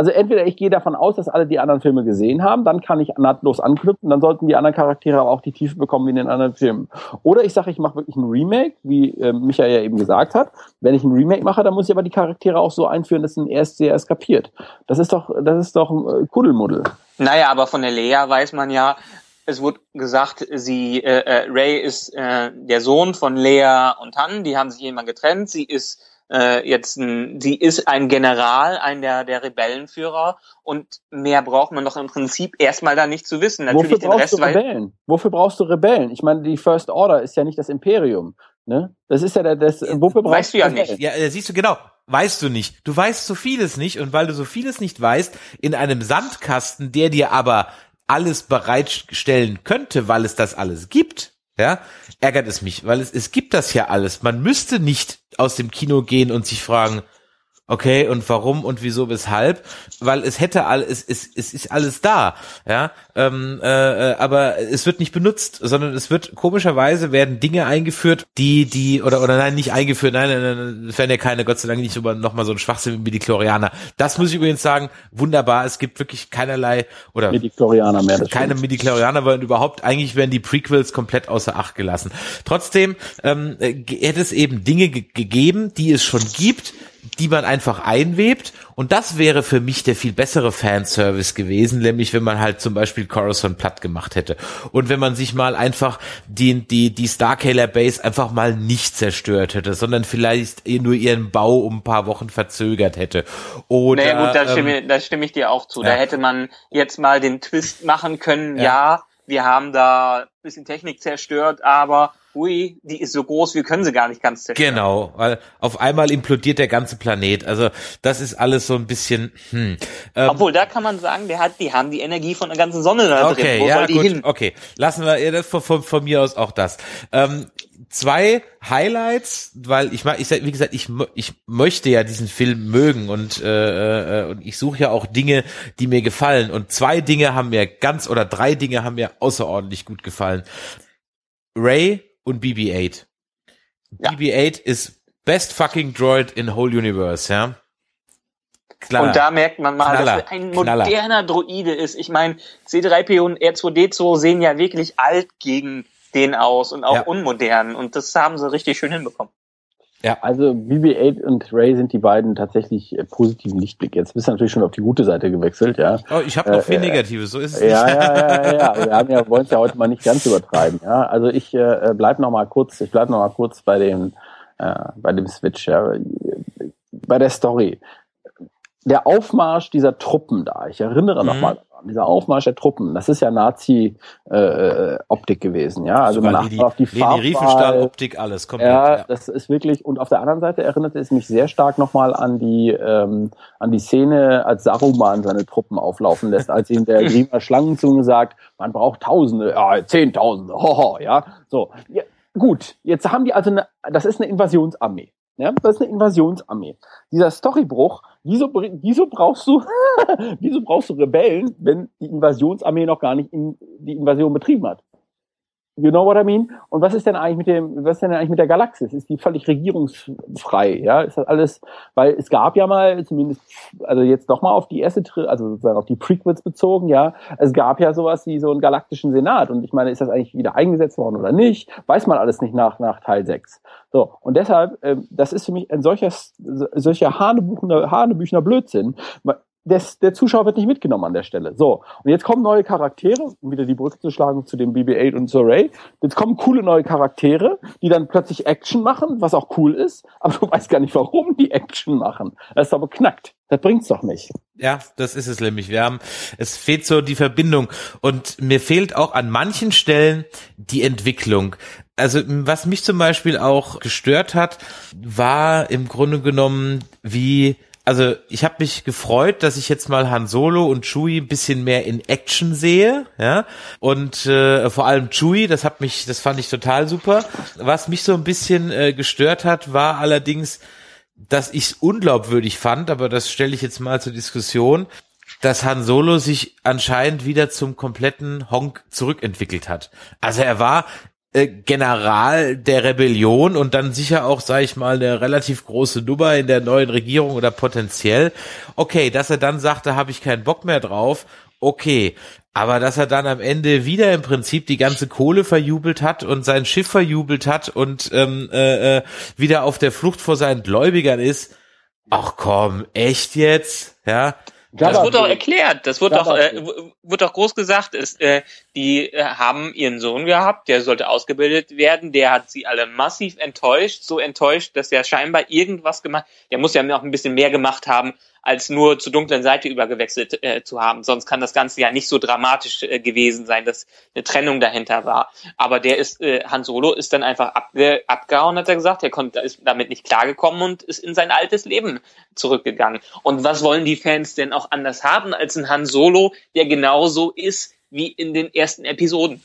Also entweder ich gehe davon aus, dass alle die anderen Filme gesehen haben, dann kann ich nahtlos anknüpfen, dann sollten die anderen Charaktere aber auch die Tiefe bekommen wie in den anderen Filmen. Oder ich sage, ich mache wirklich ein Remake, wie äh, Michael ja eben gesagt hat. Wenn ich ein Remake mache, dann muss ich aber die Charaktere auch so einführen, dass ein erst sehr eskapiert. Das ist doch, das ist doch ein äh, Kuddelmuddel. Naja, aber von der Lea weiß man ja, es wurde gesagt, sie äh, äh, Ray ist äh, der Sohn von Lea und Han, die haben sich jemand getrennt, sie ist äh, jetzt ein, sie ist ein General, ein der, der Rebellenführer und mehr braucht man doch im Prinzip erstmal da nicht zu wissen. Natürlich Wofür brauchst Rest, du Rebellen? Wofür brauchst du Rebellen? Ich meine, die First Order ist ja nicht das Imperium. Ne? Das ist ja der, das, wofür brauchst weißt du ja nicht. Ja, siehst du, genau. Weißt du nicht. Du weißt so vieles nicht und weil du so vieles nicht weißt, in einem Sandkasten, der dir aber alles bereitstellen könnte, weil es das alles gibt, ja, ärgert es mich, weil es, es gibt das ja alles. Man müsste nicht aus dem Kino gehen und sich fragen, Okay, und warum und wieso, weshalb? Weil es hätte alles, es, es, es ist alles da, ja. Ähm, äh, aber es wird nicht benutzt, sondern es wird komischerweise werden Dinge eingeführt, die, die, oder oder nein, nicht eingeführt, nein, nein, nein es werden ja keine, Gott sei Dank nicht über nochmal so ein Schwachsinn wie die Chlorianer. Das muss ich übrigens sagen, wunderbar, es gibt wirklich keinerlei oder Medichlorianer mehr. keine Medichlorianer, weil überhaupt eigentlich werden die Prequels komplett außer Acht gelassen. Trotzdem ähm, hätte es eben Dinge gegeben, die es schon gibt, die man einfach einwebt. Und das wäre für mich der viel bessere Fanservice gewesen, nämlich wenn man halt zum Beispiel Coruscant platt gemacht hätte. Und wenn man sich mal einfach die, die, die Starkiller Base einfach mal nicht zerstört hätte, sondern vielleicht nur ihren Bau um ein paar Wochen verzögert hätte. Oder, nee, gut, da, stimme, ähm, da stimme ich dir auch zu. Ja. Da hätte man jetzt mal den Twist machen können, ja, ja wir haben da ein bisschen Technik zerstört, aber ui, die ist so groß, wir können sie gar nicht ganz zerstören. Genau, weil auf einmal implodiert der ganze Planet. Also das ist alles so ein bisschen. Hm. Ähm, Obwohl da kann man sagen, der hat, die haben die Energie von der ganzen Sonne da okay, drin. Wo ja, soll die gut, hin? Okay, lassen wir das von, von, von, mir aus auch das. Ähm, zwei Highlights, weil ich mag, ich wie gesagt, ich ich möchte ja diesen Film mögen und äh, äh, und ich suche ja auch Dinge, die mir gefallen. Und zwei Dinge haben mir ganz oder drei Dinge haben mir außerordentlich gut gefallen. Ray und BB-8. Ja. BB-8 ist best fucking droid in whole universe, ja. Klar. Und da merkt man mal, Knaller. dass er ein moderner Knaller. Droide ist. Ich meine, C3PO und R2D2 sehen ja wirklich alt gegen den aus und auch ja. unmodern. Und das haben sie richtig schön hinbekommen. Ja. Also BB-8 und Ray sind die beiden tatsächlich äh, positiven Lichtblick. Jetzt bist du natürlich schon auf die gute Seite gewechselt, ja. Oh, ich habe noch äh, viel Negatives, so ist es ja, nicht. Ja, ja, ja, ja. Wir haben ja, wollen es ja heute mal nicht ganz übertreiben, ja. Also ich äh, bleib noch mal kurz, ich bleib noch mal kurz bei dem, äh, bei dem Switch, ja. Bei der Story. Der Aufmarsch dieser Truppen da, ich erinnere mhm. noch mal dieser Aufmarsch der Truppen, das ist ja Nazi-Optik äh, gewesen, ja. Also Sogar man achtet auf die Farbe. Riefenstahl-Optik, alles komplett. Ja, ja, das ist wirklich. Und auf der anderen Seite erinnerte es mich sehr stark nochmal an die ähm, an die Szene, als Saruman seine Truppen auflaufen lässt, als ihm der Griemer Schlangenzunge sagt, man braucht Tausende, ja, Zehntausende, hoho, ja. So, ja, gut. Jetzt haben die also eine, das ist eine Invasionsarmee. Ja, das ist eine Invasionsarmee. Dieser Storybruch, wieso, wieso brauchst du, wieso brauchst du Rebellen, wenn die Invasionsarmee noch gar nicht in, die Invasion betrieben hat? You know what I mean? Und was ist denn eigentlich mit dem, was ist denn eigentlich mit der Galaxis? Ist die völlig regierungsfrei? Ja, ist das alles, weil es gab ja mal, zumindest, also jetzt noch mal auf die erste, also sozusagen auf die Prequels bezogen, ja, es gab ja sowas wie so einen galaktischen Senat. Und ich meine, ist das eigentlich wieder eingesetzt worden oder nicht? Weiß man alles nicht nach, nach Teil 6. So. Und deshalb, ähm, das ist für mich ein solches, solcher Hanebüchner, Hanebüchner Blödsinn des, der Zuschauer wird nicht mitgenommen an der Stelle. So, und jetzt kommen neue Charaktere, um wieder die Brücke zu schlagen zu dem BB-8 und zur Ray. Jetzt kommen coole neue Charaktere, die dann plötzlich Action machen, was auch cool ist, aber du weißt gar nicht, warum die Action machen. Das ist aber knackt. Das bringt's doch nicht. Ja, das ist es nämlich. Wir haben, es fehlt so die Verbindung und mir fehlt auch an manchen Stellen die Entwicklung. Also was mich zum Beispiel auch gestört hat, war im Grunde genommen, wie also ich habe mich gefreut, dass ich jetzt mal Han Solo und Chewie ein bisschen mehr in Action sehe, ja. Und äh, vor allem Chewie, das hat mich, das fand ich total super. Was mich so ein bisschen äh, gestört hat, war allerdings, dass ich es unglaubwürdig fand, aber das stelle ich jetzt mal zur Diskussion, dass Han Solo sich anscheinend wieder zum kompletten Honk zurückentwickelt hat. Also er war General der Rebellion und dann sicher auch, sage ich mal, eine relativ große Nummer in der neuen Regierung oder potenziell. Okay, dass er dann sagte, habe ich keinen Bock mehr drauf. Okay, aber dass er dann am Ende wieder im Prinzip die ganze Kohle verjubelt hat und sein Schiff verjubelt hat und ähm, äh, äh wieder auf der Flucht vor seinen Gläubigern ist. Ach komm, echt jetzt? Ja. Das wurde doch erklärt. Das wurde doch, äh, wurde doch groß gesagt. Ist, äh, die äh, haben ihren Sohn gehabt, der sollte ausgebildet werden. Der hat sie alle massiv enttäuscht, so enttäuscht, dass er scheinbar irgendwas gemacht. Der muss ja noch ein bisschen mehr gemacht haben, als nur zur dunklen Seite übergewechselt äh, zu haben. Sonst kann das Ganze ja nicht so dramatisch äh, gewesen sein, dass eine Trennung dahinter war. Aber der ist, äh, Han Solo ist dann einfach abge abgehauen, hat er gesagt. Er konnte, ist damit nicht klargekommen und ist in sein altes Leben zurückgegangen. Und was wollen die Fans denn auch anders haben als ein Han Solo, der genauso ist wie in den ersten Episoden?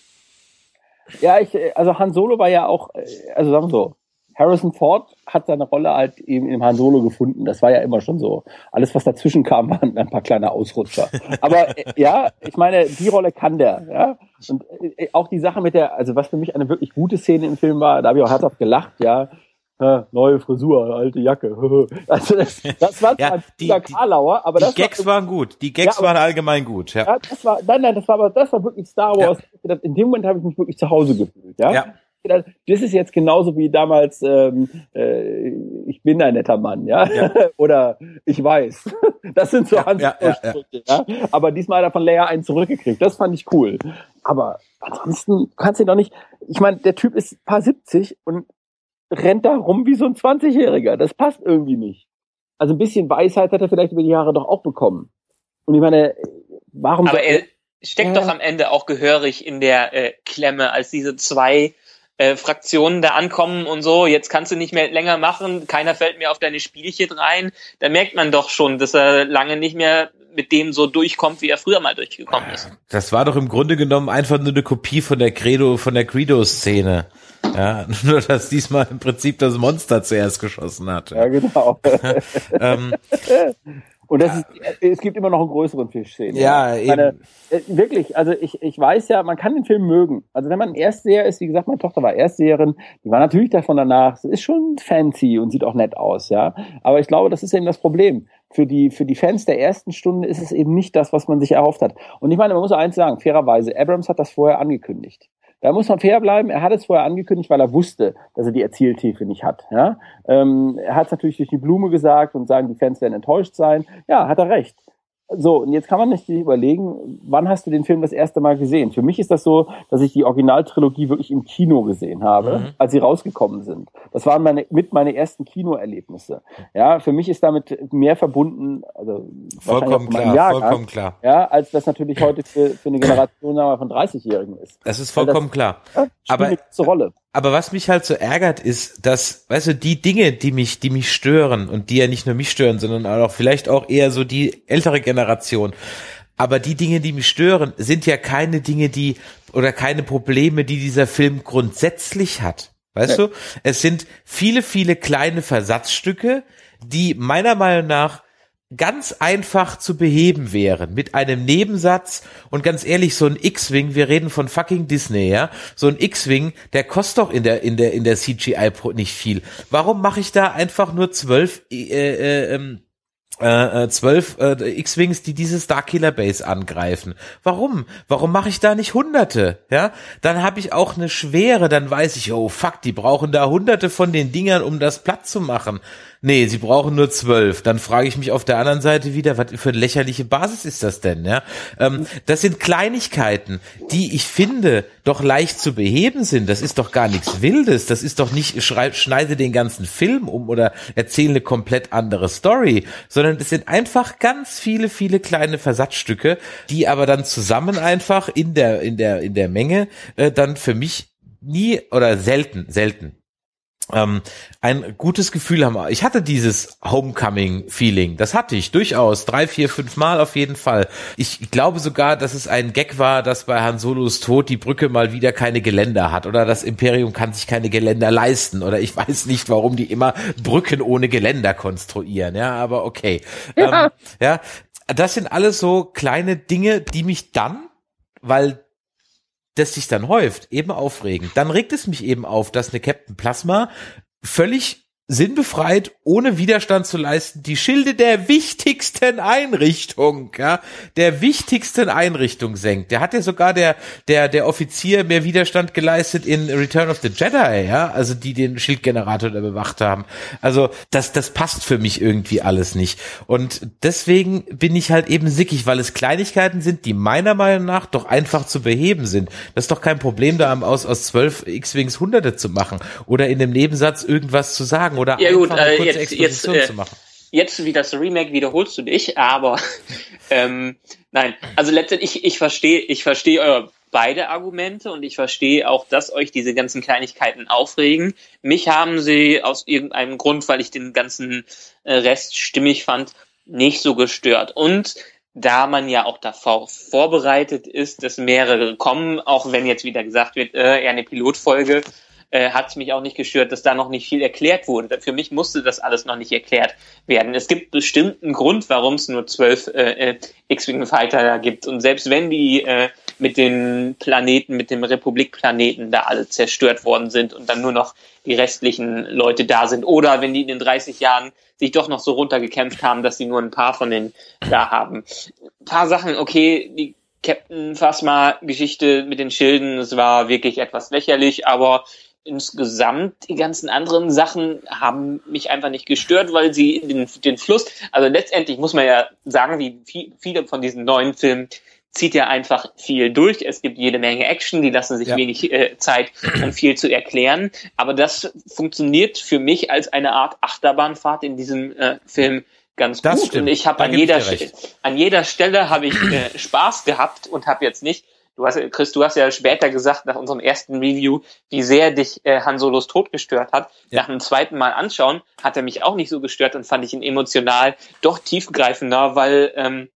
Ja, ich, also Han Solo war ja auch, äh, also sagen wir so, Harrison Ford hat seine Rolle halt eben im Han Solo gefunden. Das war ja immer schon so. Alles, was dazwischen kam, waren ein paar kleine Ausrutscher. Aber äh, ja, ich meine, die Rolle kann der. Ja? Und äh, auch die Sache mit der, also was für mich eine wirklich gute Szene im Film war, da habe ich auch herzhaft gelacht, ja. Ja, neue Frisur, alte Jacke. Also das, das war ja, die, die, Karlauer, aber die das Gags war, waren gut. Die Gags ja, waren allgemein gut. Ja. ja, das war, nein, nein, das war aber das war wirklich Star Wars. Ja. In dem Moment habe ich mich wirklich zu Hause gefühlt. Ja. Das ist jetzt genauso wie damals, ähm, äh, ich bin ein netter Mann, ja, ja. oder ich weiß. Das sind so ja, Hans ja, ja, ja. Aber diesmal hat er von Leia einen zurückgekriegt. Das fand ich cool. Aber ansonsten kannst du doch nicht. Ich meine, der Typ ist paar 70 und rennt da rum wie so ein 20-Jähriger. Das passt irgendwie nicht. Also ein bisschen Weisheit hat er vielleicht über die Jahre doch auch bekommen. Und ich meine, warum? Aber er steckt doch am Ende auch gehörig in der äh, Klemme, als diese zwei äh, Fraktionen da ankommen und so, jetzt kannst du nicht mehr länger machen, keiner fällt mehr auf deine Spielchen rein, da merkt man doch schon, dass er lange nicht mehr mit dem so durchkommt, wie er früher mal durchgekommen ist. Das war doch im Grunde genommen einfach nur eine Kopie von der Credo, von der Credo-Szene. Ja, nur dass diesmal im Prinzip das Monster zuerst geschossen hat. Ja, genau. ähm, und das ist, es gibt immer noch einen größeren Fischszene. Ja, eben. Meine, äh, wirklich, also ich, ich weiß ja, man kann den Film mögen. Also wenn man Erstseher ist, wie gesagt, meine Tochter war Erstseherin, die war natürlich davon danach, es ist schon fancy und sieht auch nett aus, ja. Aber ich glaube, das ist eben das Problem. Für die, für die Fans der ersten Stunde ist es eben nicht das, was man sich erhofft hat. Und ich meine, man muss eins sagen, fairerweise, Abrams hat das vorher angekündigt. Da muss man fair bleiben. Er hat es vorher angekündigt, weil er wusste, dass er die Erzieltiefe nicht hat. Ja? Ähm, er hat es natürlich durch die Blume gesagt und sagen, die Fans werden enttäuscht sein. Ja, hat er recht. So, und jetzt kann man nicht überlegen, wann hast du den Film das erste Mal gesehen? Für mich ist das so, dass ich die Originaltrilogie wirklich im Kino gesehen habe, mhm. als sie rausgekommen sind. Das waren meine, mit meine ersten Kinoerlebnisse. Ja, für mich ist damit mehr verbunden, also vollkommen klar, Jahrgang, vollkommen klar. Ja, als das natürlich heute für, für eine Generation von 30-Jährigen ist. Das ist vollkommen das, klar. Ja, Aber eine Rolle. Aber was mich halt so ärgert, ist, dass, weißt du, die Dinge, die mich, die mich stören und die ja nicht nur mich stören, sondern auch vielleicht auch eher so die ältere Generation. Aber die Dinge, die mich stören, sind ja keine Dinge, die oder keine Probleme, die dieser Film grundsätzlich hat. Weißt ja. du? Es sind viele, viele kleine Versatzstücke, die meiner Meinung nach ganz einfach zu beheben wären mit einem Nebensatz und ganz ehrlich so ein X-Wing wir reden von fucking Disney ja so ein X-Wing der kostet doch in der in der in der CGI nicht viel warum mache ich da einfach nur zwölf äh, äh, ähm, äh, äh, zwölf äh, X-Wings, die diese Starkiller Base angreifen. Warum? Warum mache ich da nicht Hunderte? Ja, dann habe ich auch eine schwere. Dann weiß ich, oh fuck, die brauchen da Hunderte von den Dingern, um das platt zu machen. Nee, sie brauchen nur zwölf. Dann frage ich mich auf der anderen Seite wieder, was für eine lächerliche Basis ist das denn? Ja, ähm, das sind Kleinigkeiten, die ich finde doch leicht zu beheben sind. Das ist doch gar nichts Wildes. Das ist doch nicht schreib, schneide den ganzen Film um oder erzähle eine komplett andere Story, sondern es sind einfach ganz viele, viele kleine Versatzstücke, die aber dann zusammen einfach in der in der in der Menge äh, dann für mich nie oder selten selten ähm, ein gutes Gefühl haben. Ich hatte dieses Homecoming-Feeling. Das hatte ich durchaus. Drei, vier, fünf Mal auf jeden Fall. Ich glaube sogar, dass es ein Gag war, dass bei Han Solos Tod die Brücke mal wieder keine Geländer hat oder das Imperium kann sich keine Geländer leisten oder ich weiß nicht, warum die immer Brücken ohne Geländer konstruieren. Ja, aber okay. Ja, ähm, ja das sind alles so kleine Dinge, die mich dann, weil das sich dann häuft, eben aufregen. Dann regt es mich eben auf, dass eine Captain Plasma völlig sinnbefreit, ohne Widerstand zu leisten, die Schilde der wichtigsten Einrichtung, ja, der wichtigsten Einrichtung senkt. Der hat ja sogar der, der, der Offizier mehr Widerstand geleistet in Return of the Jedi, ja, also die den Schildgenerator da bewacht haben. Also, das, das passt für mich irgendwie alles nicht. Und deswegen bin ich halt eben sickig, weil es Kleinigkeiten sind, die meiner Meinung nach doch einfach zu beheben sind. Das ist doch kein Problem, da aus, aus zwölf X-Wings Hunderte zu machen oder in dem Nebensatz irgendwas zu sagen sagen oder ja, gut, eine kurze äh, jetzt, Exposition jetzt, zu machen. Jetzt wie das Remake wiederholst du dich, aber ähm, nein, also letztendlich ich, ich verstehe ich verstehe eure beide Argumente und ich verstehe auch, dass euch diese ganzen Kleinigkeiten aufregen. Mich haben sie aus irgendeinem Grund, weil ich den ganzen äh, Rest stimmig fand, nicht so gestört. Und da man ja auch davor vorbereitet ist, dass mehrere kommen, auch wenn jetzt wieder gesagt wird, äh, eher eine Pilotfolge, äh, hat es mich auch nicht gestört, dass da noch nicht viel erklärt wurde. Für mich musste das alles noch nicht erklärt werden. Es gibt bestimmten Grund, warum es nur zwölf äh, äh, X-Wing Fighter da gibt. Und selbst wenn die äh, mit den Planeten, mit dem Republikplaneten da alle zerstört worden sind und dann nur noch die restlichen Leute da sind, oder wenn die in den 30 Jahren sich doch noch so runtergekämpft haben, dass sie nur ein paar von denen da haben. Ein paar Sachen, okay, die Captain Phasma Geschichte mit den Schilden, es war wirklich etwas lächerlich, aber insgesamt die ganzen anderen Sachen haben mich einfach nicht gestört, weil sie den, den Fluss, also letztendlich muss man ja sagen, wie viel, viele von diesen neuen Filmen zieht ja einfach viel durch. Es gibt jede Menge Action, die lassen sich ja. wenig äh, Zeit, um viel zu erklären. Aber das funktioniert für mich als eine Art Achterbahnfahrt in diesem äh, Film ganz das gut. Stimmt. Und ich habe an jeder an jeder Stelle habe ich äh, Spaß gehabt und habe jetzt nicht Du hast, Chris, du hast ja später gesagt, nach unserem ersten Review, wie sehr dich äh, Han Solos Tod gestört hat. Ja. Nach dem zweiten Mal anschauen hat er mich auch nicht so gestört und fand ich ihn emotional doch tiefgreifender, weil ähm,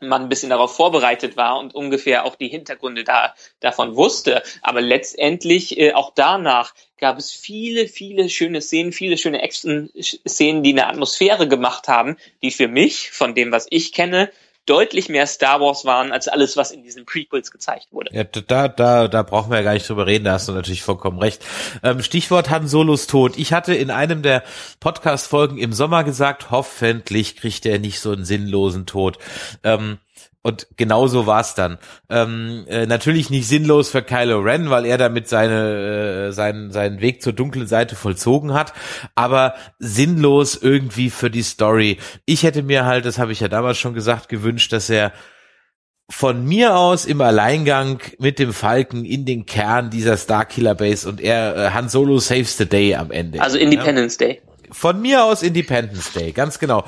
man ein bisschen darauf vorbereitet war und ungefähr auch die Hintergründe da, davon wusste. Aber letztendlich, äh, auch danach, gab es viele, viele schöne Szenen, viele schöne Action-Szenen, die eine Atmosphäre gemacht haben, die für mich, von dem, was ich kenne, deutlich mehr Star Wars waren als alles, was in diesen Prequels gezeigt wurde. Ja, da, da, da brauchen wir ja gar nicht drüber reden, da hast du natürlich vollkommen recht. Ähm, Stichwort Han Solos Tod. Ich hatte in einem der Podcast-Folgen im Sommer gesagt, hoffentlich kriegt er nicht so einen sinnlosen Tod. Ähm, und genau so war's dann. Ähm, äh, natürlich nicht sinnlos für Kylo Ren, weil er damit seine, äh, seinen, seinen Weg zur dunklen Seite vollzogen hat, aber sinnlos irgendwie für die Story. Ich hätte mir halt, das habe ich ja damals schon gesagt, gewünscht, dass er von mir aus im Alleingang mit dem Falken in den Kern dieser Starkiller Base und er äh, Han Solo saves the day am Ende. Also Independence ja? Day. Von mir aus Independence Day, ganz genau.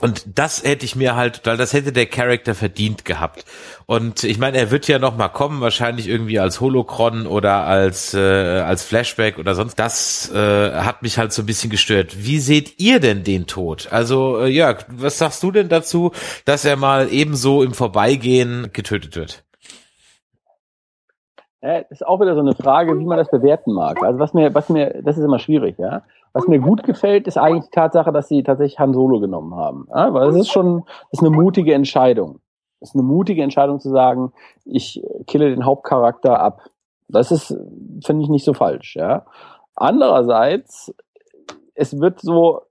Und das hätte ich mir halt, weil das hätte der Charakter verdient gehabt. Und ich meine, er wird ja noch mal kommen, wahrscheinlich irgendwie als Holocron oder als äh, als Flashback oder sonst. Das äh, hat mich halt so ein bisschen gestört. Wie seht ihr denn den Tod? Also äh, Jörg, was sagst du denn dazu, dass er mal ebenso im Vorbeigehen getötet wird? Ja, ist auch wieder so eine Frage, wie man das bewerten mag. Also was mir, was mir, das ist immer schwierig, ja. Was mir gut gefällt, ist eigentlich die Tatsache, dass sie tatsächlich Han Solo genommen haben. Ja, weil es ist schon, das ist eine mutige Entscheidung. Das ist eine mutige Entscheidung zu sagen, ich kille den Hauptcharakter ab. Das ist, finde ich, nicht so falsch, ja. Andererseits, es wird so,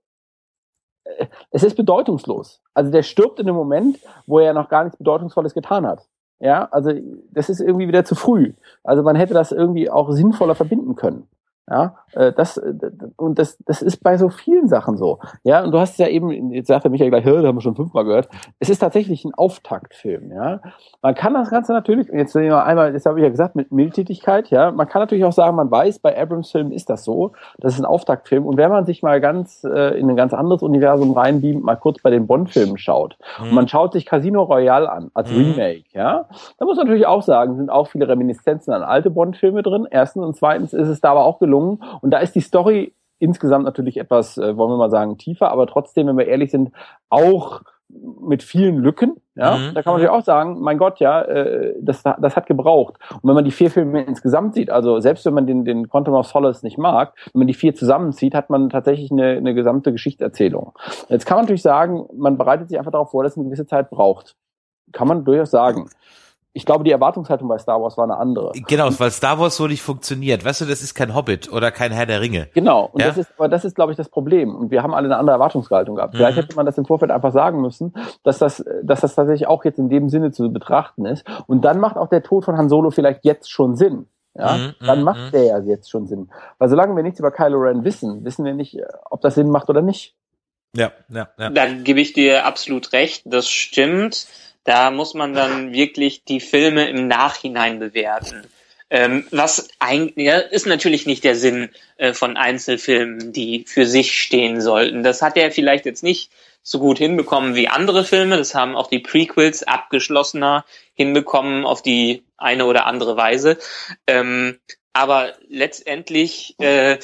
es ist bedeutungslos. Also der stirbt in dem Moment, wo er noch gar nichts Bedeutungsvolles getan hat. Ja, also das ist irgendwie wieder zu früh. Also man hätte das irgendwie auch sinnvoller verbinden können. Ja, äh, das, äh, und das, das ist bei so vielen Sachen so. Ja, und du hast ja eben, jetzt sagt er Michael gleich, das haben wir schon fünfmal gehört. Es ist tatsächlich ein Auftaktfilm, ja. Man kann das Ganze natürlich, jetzt einmal, das habe ich ja gesagt, mit Mildtätigkeit, ja. Man kann natürlich auch sagen, man weiß, bei Abrams Filmen ist das so. Das ist ein Auftaktfilm. Und wenn man sich mal ganz, äh, in ein ganz anderes Universum reinbeamt, mal kurz bei den Bond-Filmen schaut, mhm. und man schaut sich Casino Royale an, als mhm. Remake, ja. Da muss man natürlich auch sagen, sind auch viele Reminiszenzen an alte Bond-Filme drin. Erstens und zweitens ist es da aber auch gelungen, gelungen. Und da ist die Story insgesamt natürlich etwas, äh, wollen wir mal sagen, tiefer, aber trotzdem, wenn wir ehrlich sind, auch mit vielen Lücken. Ja, mhm. da kann man natürlich auch sagen, mein Gott, ja, äh, das, das hat gebraucht. Und wenn man die vier Filme insgesamt sieht, also selbst wenn man den, den Quantum of Solace nicht mag, wenn man die vier zusammenzieht, hat man tatsächlich eine, eine gesamte Geschichterzählung. Jetzt kann man natürlich sagen, man bereitet sich einfach darauf vor, dass es eine gewisse Zeit braucht. Kann man durchaus sagen ich glaube, die Erwartungshaltung bei Star Wars war eine andere. Genau, weil Star Wars so nicht funktioniert. Weißt du, das ist kein Hobbit oder kein Herr der Ringe. Genau, und ja? das ist, aber das ist, glaube ich, das Problem. Und wir haben alle eine andere Erwartungshaltung gehabt. Mhm. Vielleicht hätte man das im Vorfeld einfach sagen müssen, dass das, dass das tatsächlich auch jetzt in dem Sinne zu betrachten ist. Und dann macht auch der Tod von Han Solo vielleicht jetzt schon Sinn. Ja, mhm, dann macht mhm. der ja jetzt schon Sinn. Weil solange wir nichts über Kylo Ren wissen, wissen wir nicht, ob das Sinn macht oder nicht. Ja, ja, ja. Dann gebe ich dir absolut recht. Das stimmt. Da muss man dann wirklich die Filme im Nachhinein bewerten. Ähm, was eigentlich ja, ist natürlich nicht der Sinn äh, von Einzelfilmen, die für sich stehen sollten. Das hat er vielleicht jetzt nicht so gut hinbekommen wie andere Filme. Das haben auch die Prequels abgeschlossener hinbekommen auf die eine oder andere Weise. Ähm, aber letztendlich, äh,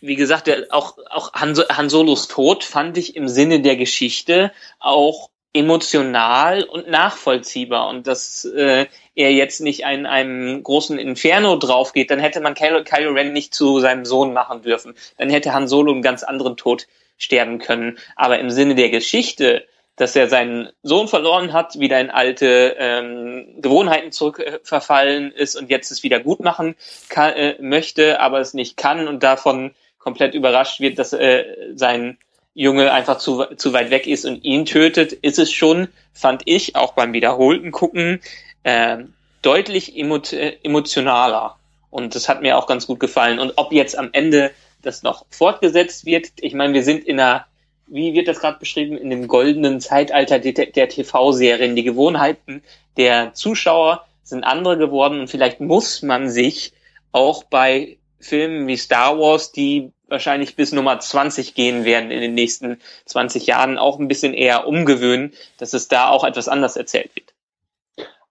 wie gesagt, auch, auch Han, Han Solos Tod fand ich im Sinne der Geschichte auch emotional und nachvollziehbar und dass äh, er jetzt nicht in einem großen Inferno draufgeht, dann hätte man Kylo, Kylo Ren nicht zu seinem Sohn machen dürfen. Dann hätte Han Solo einen ganz anderen Tod sterben können. Aber im Sinne der Geschichte, dass er seinen Sohn verloren hat, wieder in alte ähm, Gewohnheiten zurückverfallen ist und jetzt es wieder gut machen kann, äh, möchte, aber es nicht kann und davon komplett überrascht wird, dass äh, sein Junge einfach zu, zu weit weg ist und ihn tötet, ist es schon, fand ich, auch beim wiederholten Gucken, äh, deutlich emo emotionaler. Und das hat mir auch ganz gut gefallen. Und ob jetzt am Ende das noch fortgesetzt wird, ich meine, wir sind in einer, wie wird das gerade beschrieben, in dem goldenen Zeitalter der, der TV-Serien. Die Gewohnheiten der Zuschauer sind andere geworden und vielleicht muss man sich auch bei Filmen wie Star Wars, die wahrscheinlich bis Nummer 20 gehen werden in den nächsten 20 Jahren, auch ein bisschen eher umgewöhnen, dass es da auch etwas anders erzählt wird.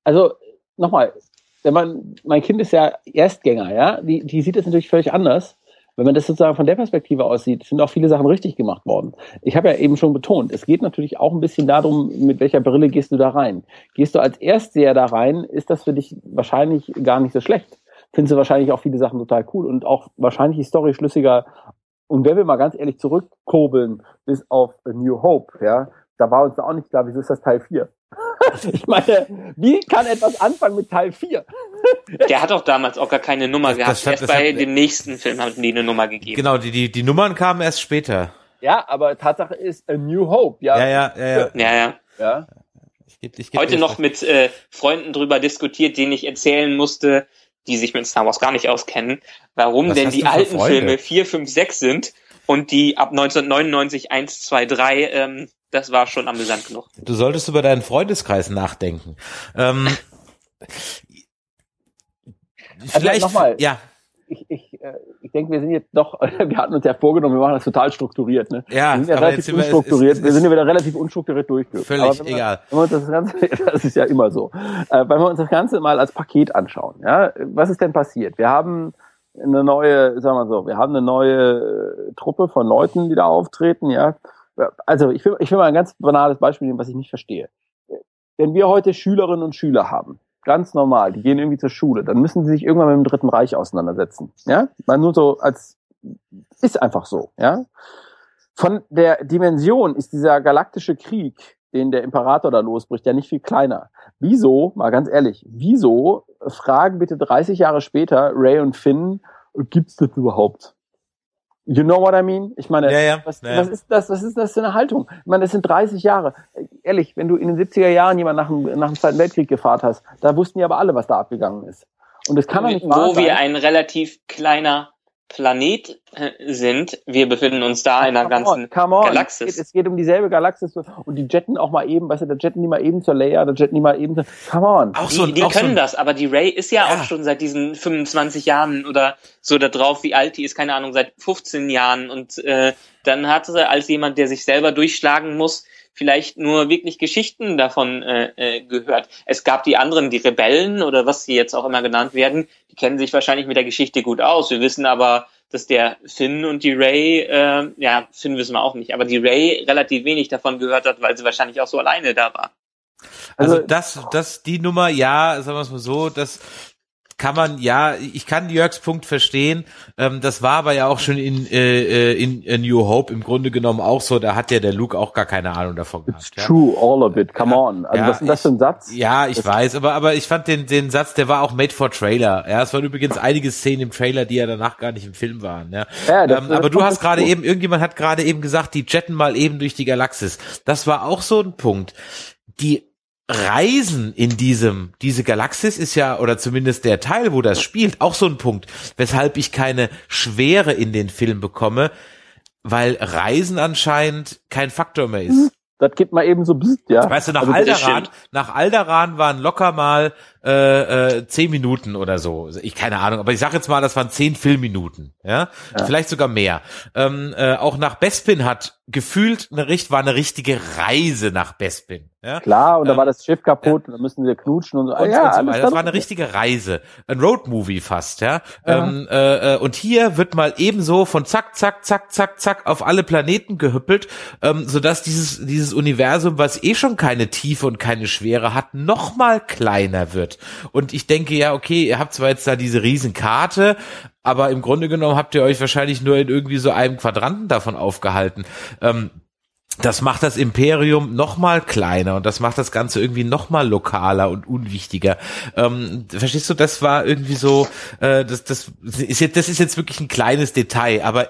Also nochmal, wenn man, mein Kind ist ja Erstgänger, ja, die, die sieht das natürlich völlig anders. Wenn man das sozusagen von der Perspektive aussieht, sind auch viele Sachen richtig gemacht worden. Ich habe ja eben schon betont, es geht natürlich auch ein bisschen darum, mit welcher Brille gehst du da rein. Gehst du als Erstseher da rein, ist das für dich wahrscheinlich gar nicht so schlecht. Findest du wahrscheinlich auch viele Sachen total cool und auch wahrscheinlich die Story schlüssiger. Und wenn wir mal ganz ehrlich zurückkurbeln bis auf A New Hope, ja, da war uns auch nicht klar, wieso ist das Teil 4? ich meine, wie kann etwas anfangen mit Teil 4? Der hat auch damals auch gar keine Nummer das, gehabt. Das hat, erst bei hat, dem nächsten Film haben die eine Nummer gegeben. Genau, die, die, die Nummern kamen erst später. Ja, aber Tatsache ist A New Hope. Ja, ja, ja. Ja, ja. ja, ja. ja. Ich geb, ich geb Heute noch mit äh, Freunden drüber diskutiert, denen ich erzählen musste, die sich mit Star Wars gar nicht auskennen, warum Was denn die alten Freunde? Filme 4, 5, 6 sind und die ab 1999 1, 2, 3 ähm, das war schon amüsant genug. Du solltest über deinen Freundeskreis nachdenken. Ähm, also vielleicht nochmal. Ja. Ich, ich, äh, ich denke, wir sind jetzt doch, wir hatten uns ja vorgenommen, wir machen das total strukturiert. Ne? Ja, wir sind ja relativ unstrukturiert. Wir, wir sind ja wieder relativ unstrukturiert durchgeführt. Völlig wir, egal. Wenn wir uns das Ganze, das ist ja immer so. Äh, wenn wir uns das Ganze mal als Paket anschauen, ja, was ist denn passiert? Wir haben eine neue, sagen wir so, wir haben eine neue Truppe von Leuten, die da auftreten, ja also ich will, ich will mal ein ganz banales Beispiel nehmen, was ich nicht verstehe. Wenn wir heute Schülerinnen und Schüler haben, ganz normal, die gehen irgendwie zur Schule, dann müssen sie sich irgendwann mit dem Dritten Reich auseinandersetzen. Ja, mal nur so als ist einfach so. Ja, von der Dimension ist dieser galaktische Krieg, den der Imperator da losbricht, ja nicht viel kleiner. Wieso, mal ganz ehrlich, wieso fragen bitte 30 Jahre später Ray und Finn, gibt's das überhaupt? You know what I mean? Ich meine, ja, ja. Was, ja, was, ist das, was ist das für eine Haltung? Ich meine, das sind 30 Jahre. Ehrlich, wenn du in den 70er Jahren jemand nach dem, nach dem Zweiten Weltkrieg gefahren hast, da wussten die aber alle, was da abgegangen ist. Und das kann doch nicht wahr Wo wir ein relativ kleiner Planet äh, sind. Wir befinden uns da in einer come ganzen on, come on. Galaxis. Es geht, es geht, um dieselbe Galaxis und die jetten auch mal eben, weißt du, da jetten die mal eben zur Leia, da jetten die mal eben zur, come on. Auch so, die, die auch können so das, aber die Ray ist ja, ja, auch schon seit diesen 25 Jahren oder so da drauf, wie alt die ist, keine Ahnung, seit 15 Jahren und äh, dann hat sie als jemand, der sich selber durchschlagen muss, vielleicht nur wirklich Geschichten davon äh, äh, gehört. Es gab die anderen, die Rebellen oder was sie jetzt auch immer genannt werden, die kennen sich wahrscheinlich mit der Geschichte gut aus. Wir wissen aber, dass der Finn und die Ray, äh, ja, Finn wissen wir auch nicht, aber die Ray relativ wenig davon gehört hat, weil sie wahrscheinlich auch so alleine da war. Also, also das, das, die Nummer, ja, sagen wir es mal so, das, kann man, ja, ich kann Jörgs Punkt verstehen. Ähm, das war aber ja auch schon in, äh, äh in, in New Hope im Grunde genommen auch so. Da hat ja der Luke auch gar keine Ahnung davon gehabt. It's ja. true, all of it. Come ja, on. Also ja, was ist das für ein Satz? Ja, ich das weiß, aber, aber ich fand den, den Satz, der war auch made for Trailer. Ja, es waren übrigens einige Szenen im Trailer, die ja danach gar nicht im Film waren. Ja, ja das, ähm, das aber du hast gerade eben, irgendjemand hat gerade eben gesagt, die jetten mal eben durch die Galaxis. Das war auch so ein Punkt. Die Reisen in diesem, diese Galaxis ist ja, oder zumindest der Teil, wo das spielt, auch so ein Punkt, weshalb ich keine Schwere in den Film bekomme, weil Reisen anscheinend kein Faktor mehr ist. Das gibt mal eben so, ja. Weißt du, nach also, Alderan, nach Alderan waren locker mal äh, äh, zehn Minuten oder so. Ich keine Ahnung, aber ich sag jetzt mal, das waren zehn Filmminuten, ja, ja. vielleicht sogar mehr. Ähm, äh, auch nach Bespin hat gefühlt eine Richt war eine richtige Reise nach Bespin. Ja? Klar, und da ähm, war das Schiff kaputt ja. und da müssen wir knutschen und so. Und, ja, und so das war eine richtige Reise, ein Roadmovie fast, ja. ja. Ähm, äh, äh, und hier wird mal ebenso von zack, zack, zack, zack, zack auf alle Planeten gehüppelt, ähm, sodass dieses dieses Universum, was eh schon keine Tiefe und keine Schwere hat, noch mal kleiner wird. Und ich denke ja, okay, ihr habt zwar jetzt da diese Riesenkarte, aber im Grunde genommen habt ihr euch wahrscheinlich nur in irgendwie so einem Quadranten davon aufgehalten. Ähm, das macht das Imperium noch mal kleiner und das macht das Ganze irgendwie noch mal lokaler und unwichtiger. Ähm, verstehst du? Das war irgendwie so, äh, das, das ist jetzt, das ist jetzt wirklich ein kleines Detail, aber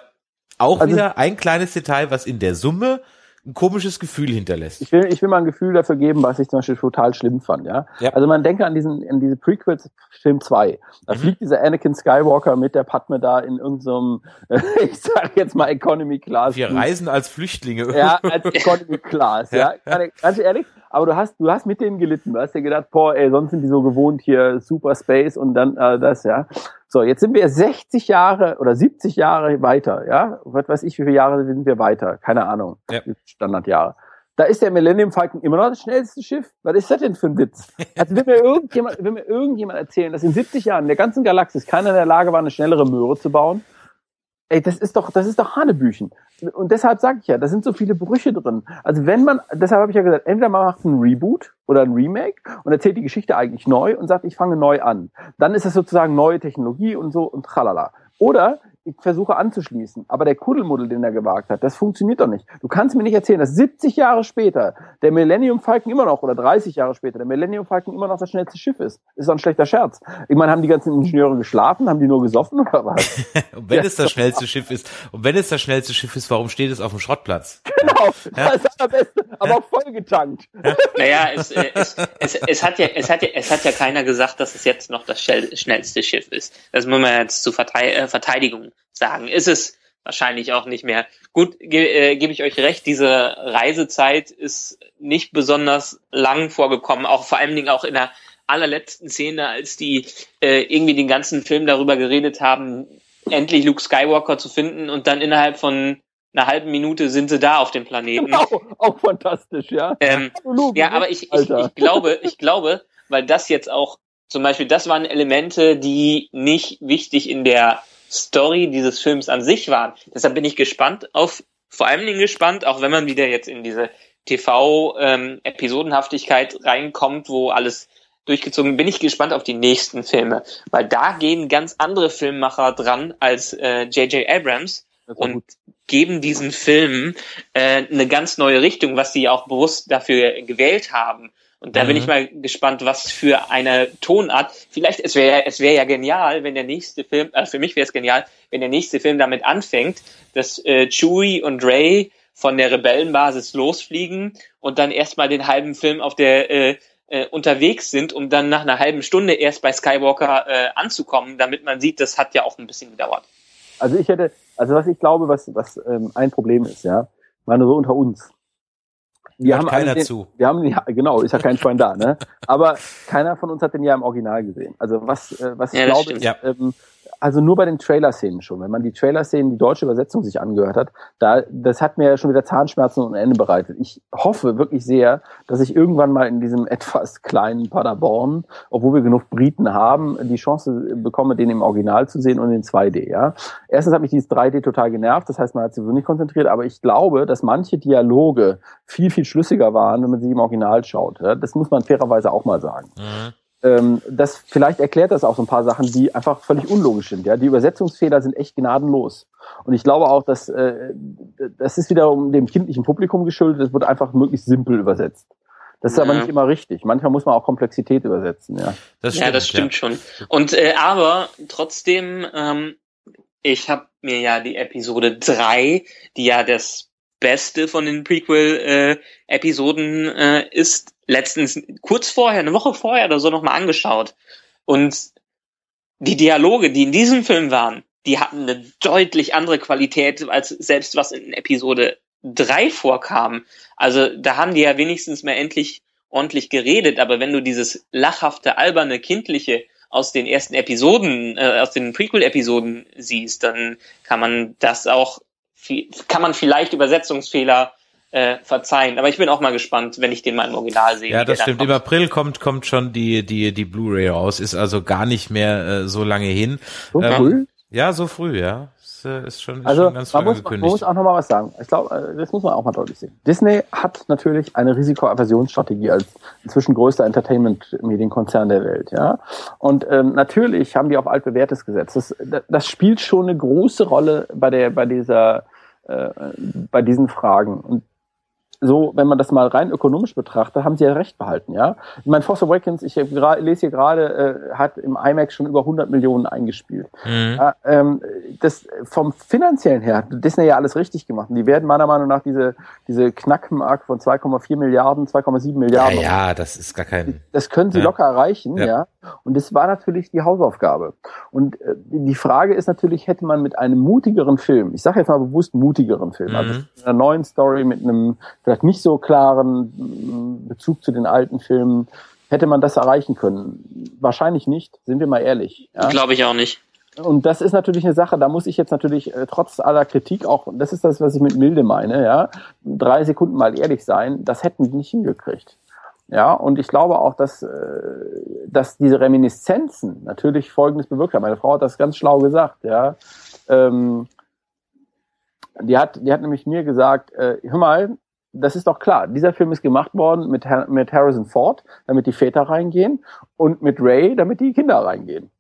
auch also, wieder ein kleines Detail, was in der Summe ein komisches Gefühl hinterlässt. Ich will, ich will mal ein Gefühl dafür geben, was ich zum Beispiel total schlimm fand, ja. Ja. Also man denke an diesen, an diese Prequels Film 2. Da Mhm. fliegt dieser Anakin Skywalker mit der Padme da in irgendeinem, ich sag jetzt mal Economy Class. Wir reisen als Flüchtlinge. Ja, als Economy Class, ja. Ja. Ganz ehrlich, aber du hast, du hast mit denen gelitten. Du hast dir gedacht, boah, ey, sonst sind die so gewohnt hier Super Space und dann äh, das, ja. So, jetzt sind wir 60 Jahre oder 70 Jahre weiter, ja. Was weiß ich, wie viele Jahre sind wir weiter? Keine Ahnung. Ja. Standardjahre. Da ist der Millennium Falcon immer noch das schnellste Schiff. Was ist das denn für ein Witz? Also will mir irgendjemand, will mir irgendjemand erzählen, dass in 70 Jahren in der ganzen Galaxis keiner in der Lage war, eine schnellere Möhre zu bauen? Ey, das ist doch, das ist doch Hanebüchen. Und deshalb sage ich ja, da sind so viele Brüche drin. Also wenn man, deshalb habe ich ja gesagt, entweder man macht ein Reboot oder ein Remake und erzählt die Geschichte eigentlich neu und sagt, ich fange neu an. Dann ist das sozusagen neue Technologie und so und tralala. Oder ich versuche anzuschließen. Aber der Kuddelmuddel, den er gewagt hat, das funktioniert doch nicht. Du kannst mir nicht erzählen, dass 70 Jahre später der Millennium Falcon immer noch, oder 30 Jahre später, der Millennium Falcon immer noch das schnellste Schiff ist. Ist doch ein schlechter Scherz. Ich meine, haben die ganzen Ingenieure geschlafen? Haben die nur gesoffen oder was? Und wenn Ja. es das schnellste Schiff ist, und wenn es das schnellste Schiff ist, warum steht es auf dem Schrottplatz? Genau, das ist das Allerbeste, aber auch vollgetankt. Naja, es, äh, es, es, es, hat ja, es, hat ja, es hat ja keiner gesagt, dass es jetzt noch das schnell- schnellste Schiff ist. Das muss man jetzt zur äh, Verteidigung sagen. Ist es wahrscheinlich auch nicht mehr. Gut, ge äh, gebe ich euch recht, diese Reisezeit ist nicht besonders lang vorgekommen, auch vor allen Dingen auch in der allerletzten Szene, als die äh, irgendwie den ganzen Film darüber geredet haben, endlich Luke Skywalker zu finden und dann innerhalb von einer halben Minute sind sie da auf dem Planeten. Genau, auch fantastisch, ja. Ähm, Luke, ja, aber ich, ich, ich glaube, ich glaube, weil das jetzt auch zum Beispiel, das waren Elemente, die nicht wichtig in der Story dieses Films an sich waren. Deshalb bin ich gespannt auf, vor allen Dingen gespannt, auch wenn man wieder jetzt in diese TV-Episodenhaftigkeit reinkommt, wo alles durchgezogen, bin ich gespannt auf die nächsten Filme, weil da gehen ganz andere Filmmacher dran als äh, J.J. Abrams Das war und geben diesen Filmen äh, eine ganz neue Richtung, was sie auch bewusst dafür gewählt haben. Und da bin Mhm. ich mal gespannt, was für eine Tonart. Vielleicht, es wäre es wäre ja genial, wenn der nächste Film, äh, für mich wäre es genial, wenn der nächste Film damit anfängt, dass äh, Chewie und Ray von der Rebellenbasis losfliegen und dann erstmal den halben Film auf der äh, äh, unterwegs sind, um dann nach einer halben Stunde erst bei Skywalker äh, anzukommen, damit man sieht, das hat ja auch ein bisschen gedauert. Also ich hätte, also was ich glaube, was, was ähm, ein Problem ist, ja, meine so unter uns. Wir Hört haben keiner den, zu. Wir haben, ja, genau, ist ja kein Schwein da, ne? Aber keiner von uns hat den ja im Original gesehen. Also was, äh, was ich Ja, das glaube, ist, ähm, also nur bei den Trailer-Szenen schon. Wenn man die Trailer-Szenen, die deutsche Übersetzung sich angehört hat, da, das hat mir ja schon wieder Zahnschmerzen und Ende bereitet. Ich hoffe wirklich sehr, dass ich irgendwann mal in diesem etwas kleinen Paderborn, obwohl wir genug Briten haben, die Chance bekomme, den im Original zu sehen und in 2D, ja. Erstens hat mich dieses 3D total genervt, das heißt, man hat sich so nicht konzentriert, aber ich glaube, dass manche Dialoge viel, viel schlüssiger waren, wenn man sie im Original schaut. Ja? Das muss man fairerweise auch mal sagen Mhm. Ähm, das vielleicht erklärt das auch so ein paar Sachen, die einfach völlig unlogisch sind. Ja, die Übersetzungsfehler sind echt gnadenlos. Und ich glaube auch, dass äh, das ist wiederum dem kindlichen Publikum geschuldet. Es wird einfach möglichst simpel übersetzt. Das ist aber Ja. nicht immer richtig. Manchmal muss man auch Komplexität übersetzen. Ja. Das ja, das stimmt schon. Und äh, aber trotzdem, ähm, ich habe mir ja die Episode 3, die ja das Beste von den Prequel-Episoden äh, ist, letztens kurz vorher, eine Woche vorher oder so nochmal angeschaut. Und die Dialoge, die in diesem Film waren, die hatten eine deutlich andere Qualität als selbst was in Episode 3 vorkam. Also da haben die ja wenigstens mal endlich ordentlich geredet, aber wenn du dieses lachhafte, alberne, kindliche aus den ersten Episoden, äh, aus den Prequel-Episoden siehst, dann kann man das auch, kann man vielleicht Übersetzungsfehler äh, verzeihen. Aber ich bin auch mal gespannt, wenn ich den mal im Original sehe. Ja, das stimmt. Im. April kommt, kommt schon die, die, die Blu-ray raus, ist also gar nicht mehr äh, so lange hin. So Ähm, früh? Ja, so früh, ja. Ist, äh, ist schon, ist Also schon ganz man früh muss, man muss auch noch mal was sagen. Ich glaube, äh, das muss man auch mal deutlich sehen. Disney hat natürlich eine Risikoaversionsstrategie als inzwischen größter Entertainment-Medienkonzern der Welt. Ja, und ähm, natürlich haben die auf altbewährtes gesetzt. Das, das spielt schon eine große Rolle bei der, bei dieser, äh, bei diesen Fragen. Und so, wenn man das mal rein ökonomisch betrachtet, haben sie ja recht behalten, ja. Ich meine, Force Awakens, ich lese hier gerade, äh, hat im IMAX schon über 100 Millionen eingespielt. Mhm. Ja, ähm, das vom finanziellen her hat Disney ja alles richtig gemacht. Und die werden meiner Meinung nach diese diese Knackmark von 2,4 Milliarden, 2,7 Milliarden. Ja, ja, das ist gar kein. Das können sie ja. locker erreichen, ja. ja. Und das war natürlich die Hausaufgabe. Und äh, die Frage ist natürlich, hätte man mit einem mutigeren Film, ich sage jetzt mal bewusst mutigeren Film, also mhm. also mit einer neuen Story, mit einem vielleicht nicht so klaren Bezug zu den alten Filmen, hätte man das erreichen können? Wahrscheinlich nicht, sind wir mal ehrlich. Ja? Glaube ich auch nicht. Und das ist natürlich eine Sache, da muss ich jetzt natürlich äh, trotz aller Kritik auch, das ist das, was ich mit milde meine, ja, drei Sekunden mal ehrlich sein, das hätten die nicht hingekriegt. Ja, und ich glaube auch, dass, äh, dass diese Reminiszenzen natürlich Folgendes bewirkt haben. Meine Frau hat das ganz schlau gesagt, ja. Ähm, die hat, die hat nämlich mir gesagt, äh, hör mal, das ist doch klar. Dieser Film ist gemacht worden mit, mit Harrison Ford, damit die Väter reingehen und mit Ray, damit die Kinder reingehen.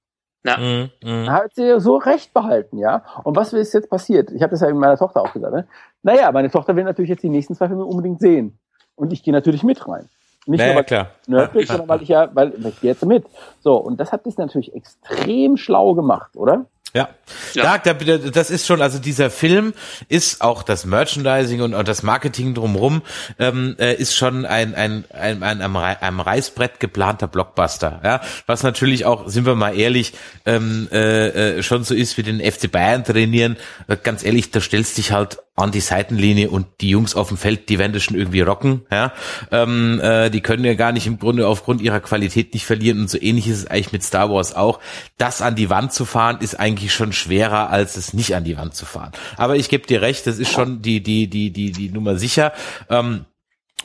Ja. Mhm, mh. Hat sie so recht behalten, ja. Und was ist jetzt passiert? Ich habe das ja mit meiner Tochter auch gesagt. Ne? Naja, meine Tochter will natürlich jetzt die nächsten zwei Filme unbedingt sehen. Und ich gehe natürlich mit rein. Nicht naja, nur, weil klar. nördlich, sondern weil ich ja, weil ich gehe jetzt mit. So, und das hat das natürlich extrem schlau gemacht, oder? Ja. ja. Da, da, das ist schon, also dieser Film ist auch das Merchandising und, und das Marketing drumrum ähm, äh, ist schon ein, ein, ein, ein am, am Reißbrett geplanter Blockbuster. Ja, was natürlich auch, sind wir mal ehrlich, ähm, äh, äh, schon so ist wie den FC Bayern trainieren. Ganz ehrlich, da stellst dich halt an die Seitenlinie und die Jungs auf dem Feld, die werden das schon irgendwie rocken. Ja, ähm, äh, die können ja gar nicht im Grunde aufgrund ihrer Qualität nicht verlieren und so ähnlich ist es eigentlich mit Star Wars auch. Das an die Wand zu fahren ist eigentlich schon schwerer, als es nicht an die Wand zu fahren. Aber ich gebe dir recht, das ist schon die die die die die Nummer sicher. Ähm,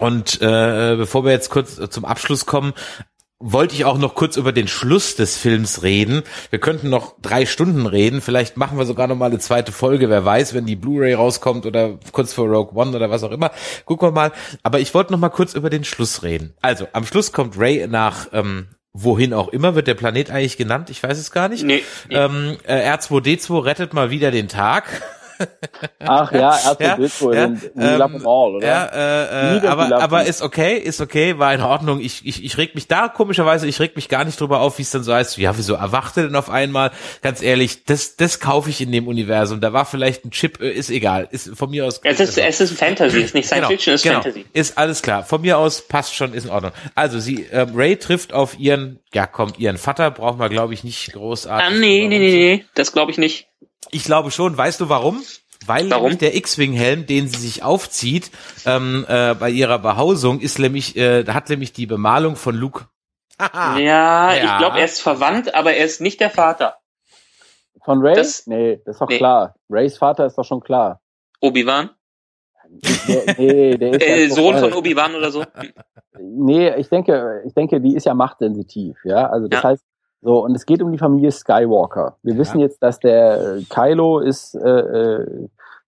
und äh, bevor wir jetzt kurz zum Abschluss kommen, wollte ich auch noch kurz über den Schluss des Films reden. Wir könnten noch drei Stunden reden. Vielleicht machen wir sogar noch mal eine zweite Folge. Wer weiß, wenn die Blu-ray rauskommt oder kurz vor Rogue One oder was auch immer. Gucken wir mal. Aber ich wollte noch mal kurz über den Schluss reden. Also, am Schluss kommt Ray nach ähm, wohin auch immer wird der Planet eigentlich genannt? Ich weiß es gar nicht. Nee, nee. Ähm, äh, R2D2 rettet mal wieder den Tag. Ach ja, R2D2, ja, den, ja, ähm, All, oder? Ja, äh, äh, aber, aber ist okay, ist okay, war in Ordnung. Ich, ich, ich reg mich da komischerweise, ich reg mich gar nicht drüber auf, wie es dann so heißt. Ja, wieso erwachte denn auf einmal? Ganz ehrlich, das, das kaufe ich in dem Universum. Da war vielleicht ein Chip, äh, ist egal, ist von mir aus. Es ist, es ist Fantasy, ist nicht Science genau, Fiction, ist genau, Fantasy. Ist alles klar. Von mir aus passt schon, ist in Ordnung. Also sie, ähm, Ray trifft auf ihren, ja komm, ihren Vater brauchen wir glaube ich nicht großartig. Ah, nee, nee, nee, nee, das glaube ich nicht. Ich glaube schon. Weißt du warum? Weil Warum? der X-Wing-Helm, den sie sich aufzieht, ähm, äh, bei ihrer Behausung, ist nämlich, äh, hat nämlich die Bemalung von Luke. ja, ja, ich glaube, er ist verwandt, aber er ist nicht der Vater. Von Ray? Das, nee, das ist doch nee. klar. Rays Vater ist doch schon klar. Obi-Wan? Nee, der ist äh, Sohn von Obi-Wan oder so? Nee, ich denke, ich denke, die ist ja machtsensitiv, ja. Also das ja. heißt, so, und es geht um die Familie Skywalker. Wir ja. wissen jetzt, dass der äh, Kylo ist, äh, äh,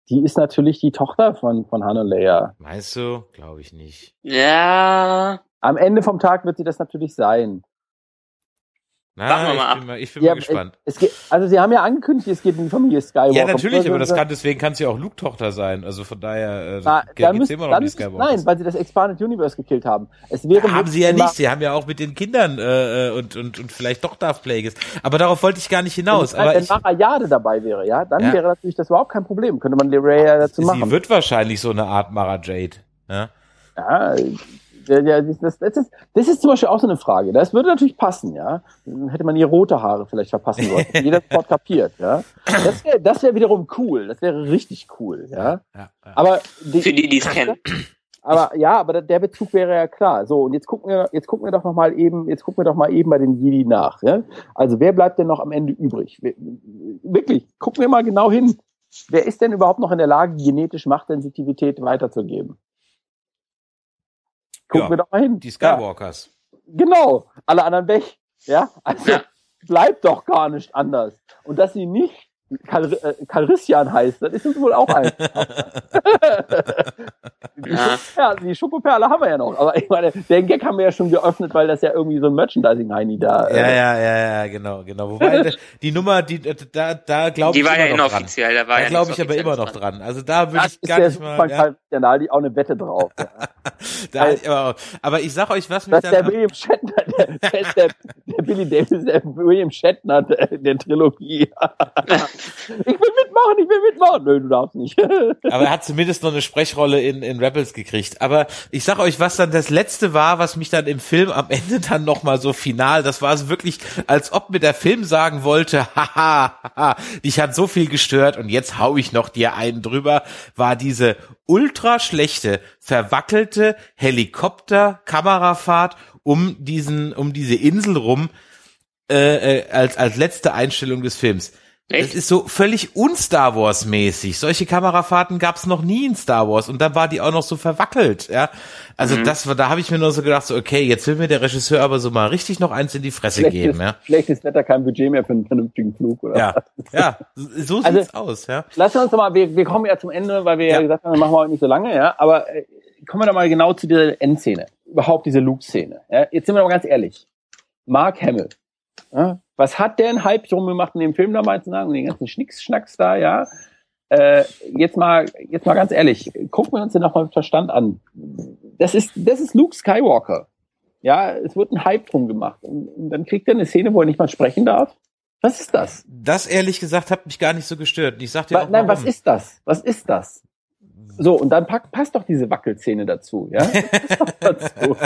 die ist natürlich die Tochter von, von Han und Leia. Meinst du? Glaube ich nicht. Ja. Am Ende vom Tag wird sie das natürlich sein. Na, ich bin mal, ich bin ja, mal gespannt. Es, es geht, also sie haben ja angekündigt, es geht um die Familie Skywalker. Ja, natürlich, aber das kann, deswegen kann sie auch Luke-Tochter sein. Also von daher äh, da müssen, immer noch um die Skywalker. Nein, weil sie das Expanded Universe gekillt haben. Es wäre ja, haben sie ja nicht. Sie haben ja auch mit den Kindern äh, äh, und, und, und vielleicht doch Darth Plagueis. Aber darauf wollte ich gar nicht hinaus. Wenn, aber wenn Mara Jade dabei wäre, ja, dann ja. wäre natürlich das überhaupt kein Problem. Könnte man Leray ja dazu machen. Sie wird wahrscheinlich so eine Art Mara Jade. Ja, ja ja, das, das, ist, das ist zum Beispiel auch so eine Frage. Das würde natürlich passen, ja. Hätte man ihr rote Haare vielleicht verpassen sollen. Jeder sofort kapiert, ja. Das wäre das wär wiederum cool. Das wäre richtig cool, ja. ja, ja. Aber die, für die, die es kennen. Aber ja, aber der Bezug wäre ja klar. So und jetzt gucken wir, jetzt gucken wir doch noch mal eben, jetzt gucken wir doch mal eben bei den Jedi nach. Ja? Also wer bleibt denn noch am Ende übrig? Wirklich, gucken wir mal genau hin. Wer ist denn überhaupt noch in der Lage, genetisch Machtsensitivität weiterzugeben? Gucken ja, wir doch mal hin. Die Skywalkers. Ja. Genau, alle anderen weg. Ja, also ja. bleibt doch gar nicht anders. Und dass sie nicht Karl, äh, Calrissian heißt, das ist uns wohl auch ein. die, Ja. Die Schokoperle haben wir ja noch. Aber ich meine, den Gag haben wir ja schon geöffnet, weil das ja irgendwie so ein Merchandising-Heini da. äh, Ja, ja, ja, ja, genau, genau. Wobei die Nummer, die da, da glaube ich Die war ja immer noch dran. inoffiziell, da war Da ja glaube ich aber immer noch dran. Also da würde ich gar der nicht mal. Ja, Kardinali auch eine Wette drauf. Ja. da, aber, aber ich sag euch, was mich Das ist der dann, William Shatner, der, der, der, der Billy Davis, der William Shatner der, der Trilogie. Ich will mitmachen, ich will mitmachen. Nö, du darfst nicht. aber er hat zumindest noch eine Sprechrolle in, in Rebels gekriegt. Aber ich sag euch, was dann das letzte war, was mich dann im Film am Ende dann noch mal so final, das war es wirklich, als ob mir der Film sagen wollte, haha, haha, dich hat so viel gestört und jetzt hau ich noch dir einen drüber, war diese ultra schlechte, verwackelte Helikopter-Kamerafahrt um diesen, um diese Insel rum, äh, äh, als, als letzte Einstellung des Films. Echt? Das ist so völlig un-Star Wars mäßig. Solche Kamerafahrten gab's noch nie in Star Wars und dann war die auch noch so verwackelt, ja. Also Mhm. das war, da habe ich mir nur so gedacht, so, okay, jetzt will mir der Regisseur aber so mal richtig noch eins in die Fresse Schlechtes, geben, ja. schlechtes Wetter, kein Budget mehr für einen vernünftigen Flug, oder? Ja, ja, so Also- sieht's aus, ja. Lassen wir uns doch mal, wir, wir kommen ja zum Ende, weil wir ja, Ja. gesagt haben, machen wir heute nicht so lange, ja. Aber äh, kommen wir doch mal genau zu dieser Endszene. Überhaupt diese Luke-Szene. Ja? Jetzt sind wir doch mal ganz ehrlich. Mark Hamill. Ja? Was hat der einen Hype drum gemacht in dem Film damals und den ganzen Schnickschnacks da, ja? Äh, jetzt mal, jetzt mal ganz ehrlich, gucken wir uns den noch mal mit Verstand an. Das ist, das ist Luke Skywalker. Ja, es wird ein Hype drum gemacht. Und, und dann kriegt er eine Szene, wo er nicht mal sprechen darf. Was ist das? Das ehrlich gesagt hat mich gar nicht so gestört. Ich sag dir Wa- auch Nein, was warum. ist das? Was ist das? So, und dann pack, passt doch diese Wackelszene dazu, ja? Dazu.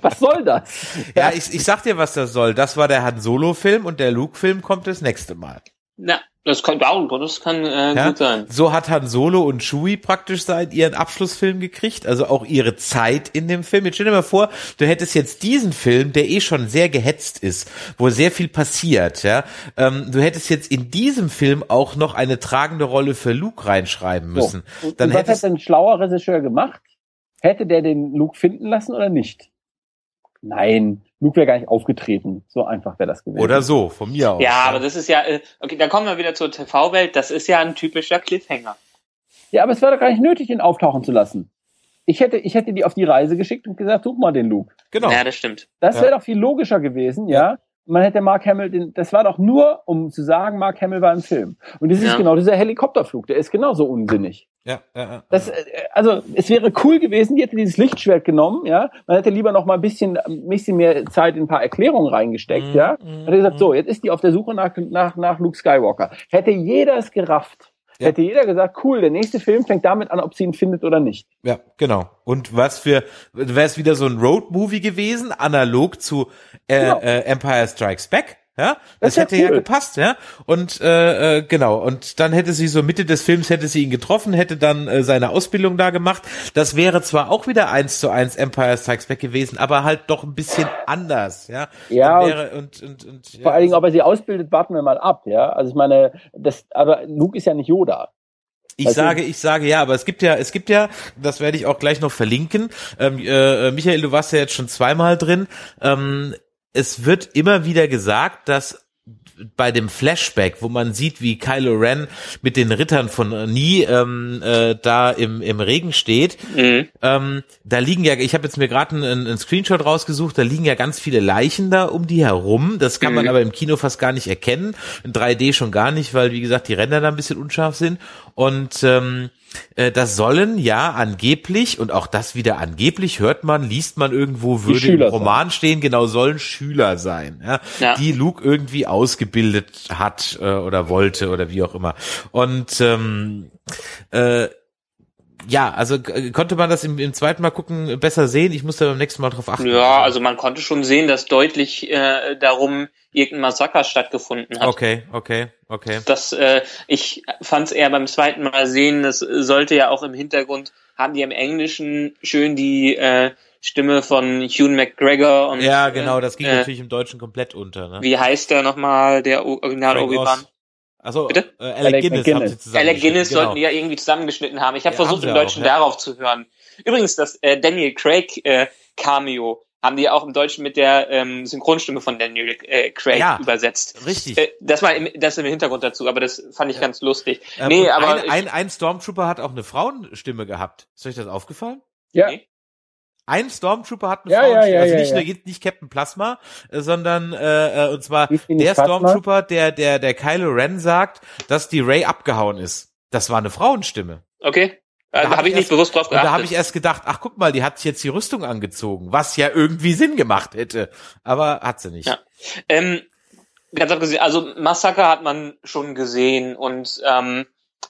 Was soll das? Ja, ich, ich sag dir, was das soll. Das war der Han Solo-Film und der Luke-Film kommt das nächste Mal. Na, das kann, ja, das kann äh, Ja? gut sein. So hat Han Solo und Chewie praktisch seit ihren Abschlussfilm gekriegt, also auch ihre Zeit in dem Film. Jetzt stell dir mal vor, du hättest jetzt diesen Film, der eh schon sehr gehetzt ist, wo sehr viel passiert, ja. Ähm, du hättest jetzt in diesem Film auch noch eine tragende Rolle für Luke reinschreiben müssen. So. Und, Dann und was hättest hätte ein schlauer Regisseur gemacht? Hätte der den Luke finden lassen oder nicht? Nein, Luke wäre gar nicht aufgetreten. So einfach wäre das gewesen. oder so, von mir aus. Ja, aber das ist ja, äh, okay, da kommen wir wieder zur TV-Welt. Das ist ja ein typischer Cliffhanger. Ja, aber es wäre doch gar nicht nötig, ihn auftauchen zu lassen. Ich hätte, ich hätte die auf die Reise geschickt und gesagt, such mal den Luke. Genau. Ja, das stimmt. Das Ja. wäre doch viel logischer gewesen, ja. Man hätte Mark Hamill, den, das war doch nur, um zu sagen, Mark Hamill war im Film. Und das ist Ja. genau dieser Helikopterflug, der ist genauso unsinnig. Ja, ja, ja. Das, äh, also es wäre cool gewesen, die hätte dieses Lichtschwert genommen, ja. Man hätte lieber noch mal ein bisschen, ein bisschen mehr Zeit in ein paar Erklärungen reingesteckt, Mhm, ja. mhm, Man hätte gesagt, so, jetzt ist die auf der Suche nach, nach, nach Luke Skywalker. Hätte jeder es gerafft. Ja. Hätte jeder gesagt, cool, der nächste Film fängt damit an, ob sie ihn findet oder nicht. Ja, genau. Und was für, wäre es wieder so ein Road-Movie gewesen, analog zu äh, Genau. äh, Empire Strikes Back, ja? Das, Das hätte ja cool. gepasst, ja? Und äh, äh, genau, und dann hätte sie so Mitte des Films hätte sie ihn getroffen, hätte dann äh, seine Ausbildung da gemacht. Das wäre zwar auch wieder eins zu eins Empire Strikes Back gewesen, aber halt doch ein bisschen anders, ja? Ja, und wäre, und, und, und, ja, Vor allen Dingen, ob er sie ausbildet, warten wir mal ab, ja. Also ich meine, das, aber Luke ist ja nicht Yoda. Ich sage, ich sage ja, aber es gibt ja, es gibt ja, das werde ich auch gleich noch verlinken. Ähm, äh, Michael, du warst ja jetzt schon zweimal drin. Ähm, es wird immer wieder gesagt, dass bei dem Flashback, wo man sieht, wie Kylo Ren mit den Rittern von Nie ähm, äh, da im, im Regen steht, Mhm. ähm, da liegen ja, ich habe jetzt mir gerade einen, einen Screenshot rausgesucht, da liegen ja ganz viele Leichen da um die herum. Das kann man Mhm. aber im Kino fast gar nicht erkennen. In 3D schon gar nicht, weil wie gesagt die Ränder da ein bisschen unscharf sind. Und ähm, äh, das sollen ja angeblich, und auch das wieder angeblich, hört man, liest man irgendwo, würde im Schüler sein. Roman stehen, genau, sollen Schüler sein, ja, Ja. die Luke irgendwie ausgebildet hat äh, oder wollte oder wie auch immer. Und ähm, äh, ja, also äh, konnte man das im, im zweiten Mal gucken besser sehen. Ich musste beim nächsten Mal drauf achten. Ja, also man konnte schon sehen, dass deutlich äh, darum irgendein Massaker stattgefunden hat. Okay, okay, okay. Das, äh, ich fand es eher beim zweiten Mal sehen, das sollte ja auch im Hintergrund, haben die im Englischen schön die äh, Stimme von Hugh McGregor und Ja, genau, das ging äh, natürlich im Deutschen komplett unter. Ne? Wie heißt der nochmal, der Original Obi-Wan? Also, Bitte? äh, Alec, Alec Guinness, McGuinness. haben sie zusammen. Alec Guinness genau. sollten die ja irgendwie zusammengeschnitten haben. Ich habe Ja, versucht, im Deutschen auch, ja. darauf zu hören. Übrigens, das äh, Daniel Craig äh, Cameo haben die auch im Deutschen mit der ähm, Synchronstimme von Daniel äh, Craig Ja, übersetzt. Richtig. Äh, das war im, das im Hintergrund dazu, aber das fand ich ganz lustig. Ähm, nee, aber ein, ein, ein Stormtrooper hat auch eine Frauenstimme gehabt. Ist euch das aufgefallen? Ja. Nee. Ein Stormtrooper hat eine Ja, ja, Frauenstimme. ja, also ja, nicht, ja. nur nicht Captain Plasma, äh, sondern äh, äh, und zwar der? Stormtrooper, der der der Kylo Ren sagt, dass die Ray abgehauen ist. Das war eine Frauenstimme. okay. Da Also hab habe ich ich nicht erst- bewusst drauf Und da habe geachtet. ich erst gedacht, ach guck mal, die hat sich jetzt die Rüstung angezogen, was ja irgendwie Sinn gemacht hätte, aber hat sie nicht. Ja. Ähm, ganz abgesehen, also Massaker hat man schon gesehen und ähm,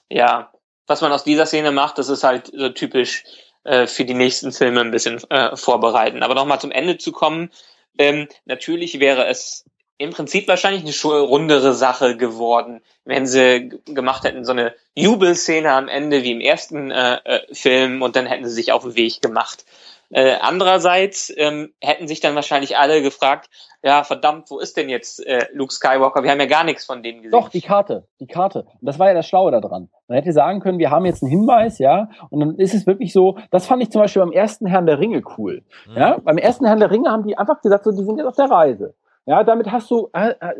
ja, was man aus dieser Szene macht, das ist halt so typisch äh, für die nächsten Filme ein bisschen äh, vorbereiten. Aber nochmal zum Ende zu kommen, ähm, natürlich wäre es im Prinzip wahrscheinlich eine rundere Sache geworden, wenn sie gemacht hätten, so eine Jubelszene am Ende wie im ersten äh, äh, Film und dann hätten sie sich auf den Weg gemacht. Äh, andererseits ähm, hätten sich dann wahrscheinlich alle gefragt, ja verdammt, wo ist denn jetzt äh, Luke Skywalker? Wir haben ja gar nichts von dem gesehen. Doch, die Karte, die Karte. Und das war ja das Schlaue daran. Man hätte sagen können, wir haben jetzt einen Hinweis, ja, und dann ist es wirklich so, das fand ich zum Beispiel beim ersten Herrn der Ringe cool. Mhm. Ja, beim ersten Herrn der Ringe haben die einfach gesagt, so, die sind jetzt auf der Reise. Ja, damit hast du, äh, äh,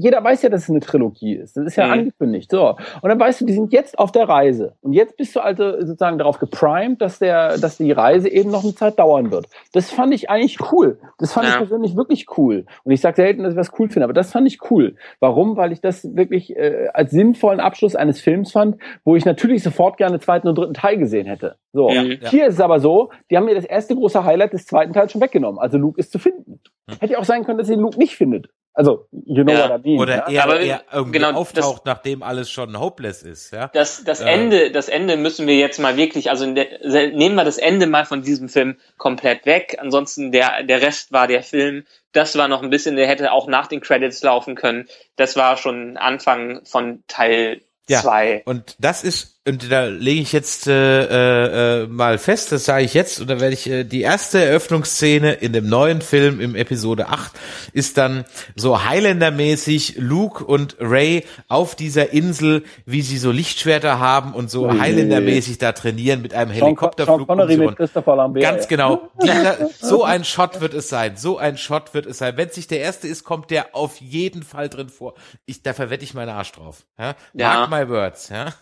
jeder weiß ja, dass es eine Trilogie ist. Das ist ja Mhm. angekündigt. So. Und dann weißt du, die sind jetzt auf der Reise. Und jetzt bist du also sozusagen darauf geprimed, dass der, dass die Reise eben noch eine Zeit dauern wird. Das fand ich eigentlich cool. Das fand Ja. ich persönlich wirklich cool. Und ich sage selten, dass ich was cool finde, aber das fand ich cool. Warum? Weil ich das wirklich äh, als sinnvollen Abschluss eines Films fand, wo ich natürlich sofort gerne den zweiten und dritten Teil gesehen hätte. So. Ja. Hier ist es aber so, die haben mir das erste große Highlight des zweiten Teils schon weggenommen. Also Luke ist zu finden. Hätte ja auch sein können, dass ihr Luke nicht findet. Also, you know Ja. what I mean. Oder ja? er, Aber, er irgendwie genau, das- auftaucht, nachdem alles schon hopeless ist, ja. Das, das Äh. Ende, das Ende müssen wir jetzt mal wirklich, also der, nehmen wir das Ende mal von diesem Film komplett weg. Ansonsten der, der Rest war der Film. Das war noch ein bisschen, der hätte auch nach den Credits laufen können. Das war schon Anfang von Teil Ja. zwei. Und das ist, und da lege ich jetzt äh, äh, mal fest, das sage ich jetzt, und da werde ich äh, die erste Eröffnungsszene in dem neuen Film im Episode 8 ist dann so Highlander-mäßig Luke und Ray auf dieser Insel, wie sie so Lichtschwerter haben und so Ui. Highlander-mäßig da trainieren mit einem Helikopterflug. Sean Connery sie mit rum. Christopher Lambert. Ganz ja. genau. Dieser, so ein Shot wird es sein. So ein Shot wird es sein. Wenn es nicht der erste ist, kommt der auf jeden Fall drin vor. Ich, da verwette ich meinen Arsch drauf. Ja? Ja. Mark my words. Ja?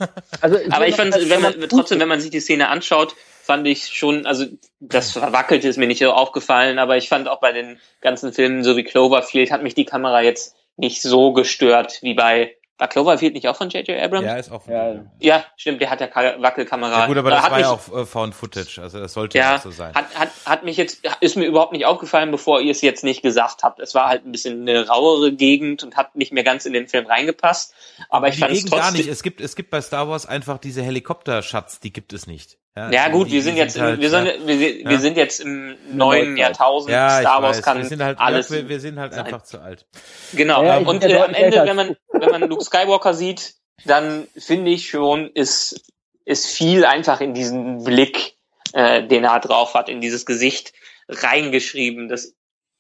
Also, Aber ich fand, wenn man, trotzdem, wenn man sich die Szene anschaut, fand ich schon, also das Verwackelte ist mir nicht so aufgefallen, aber ich fand auch bei den ganzen Filmen, so wie Cloverfield, hat mich die Kamera jetzt nicht so gestört wie bei, war Cloverfield nicht auch von J.J. Abrams? Ja, ist auch. Ja. Ja, stimmt, der hat ja Ka- Wackelkamera. Ja, gut, aber Da das hat war ja mich, auch äh, Found Footage, also das sollte ja, so sein. hat, hat, hat mich jetzt, ist mir überhaupt nicht aufgefallen, bevor ihr es jetzt nicht gesagt habt. Es war halt ein bisschen eine rauere Gegend und hat nicht mehr ganz in den Film reingepasst. Aber ich fand es Gegend gar trotzdem. nicht. Es gibt, es gibt bei Star Wars einfach diese Helikopterschatz, die gibt es nicht. Ja die- gut, die- wir sind jetzt, im, halt, wir, sind, ja, wir, wir Ja. sind jetzt im neuen. Jahrtausend. ja, Star Wars weiß, kann wir sind halt, alles. ja, wir, wir sind halt sein. einfach zu alt. Genau. Ja, und äh, ja am Ende, wenn man, wenn man Luke Skywalker sieht, dann finde ich schon, ist, ist viel einfach in diesen Blick, äh, den er drauf hat, in dieses Gesicht reingeschrieben, das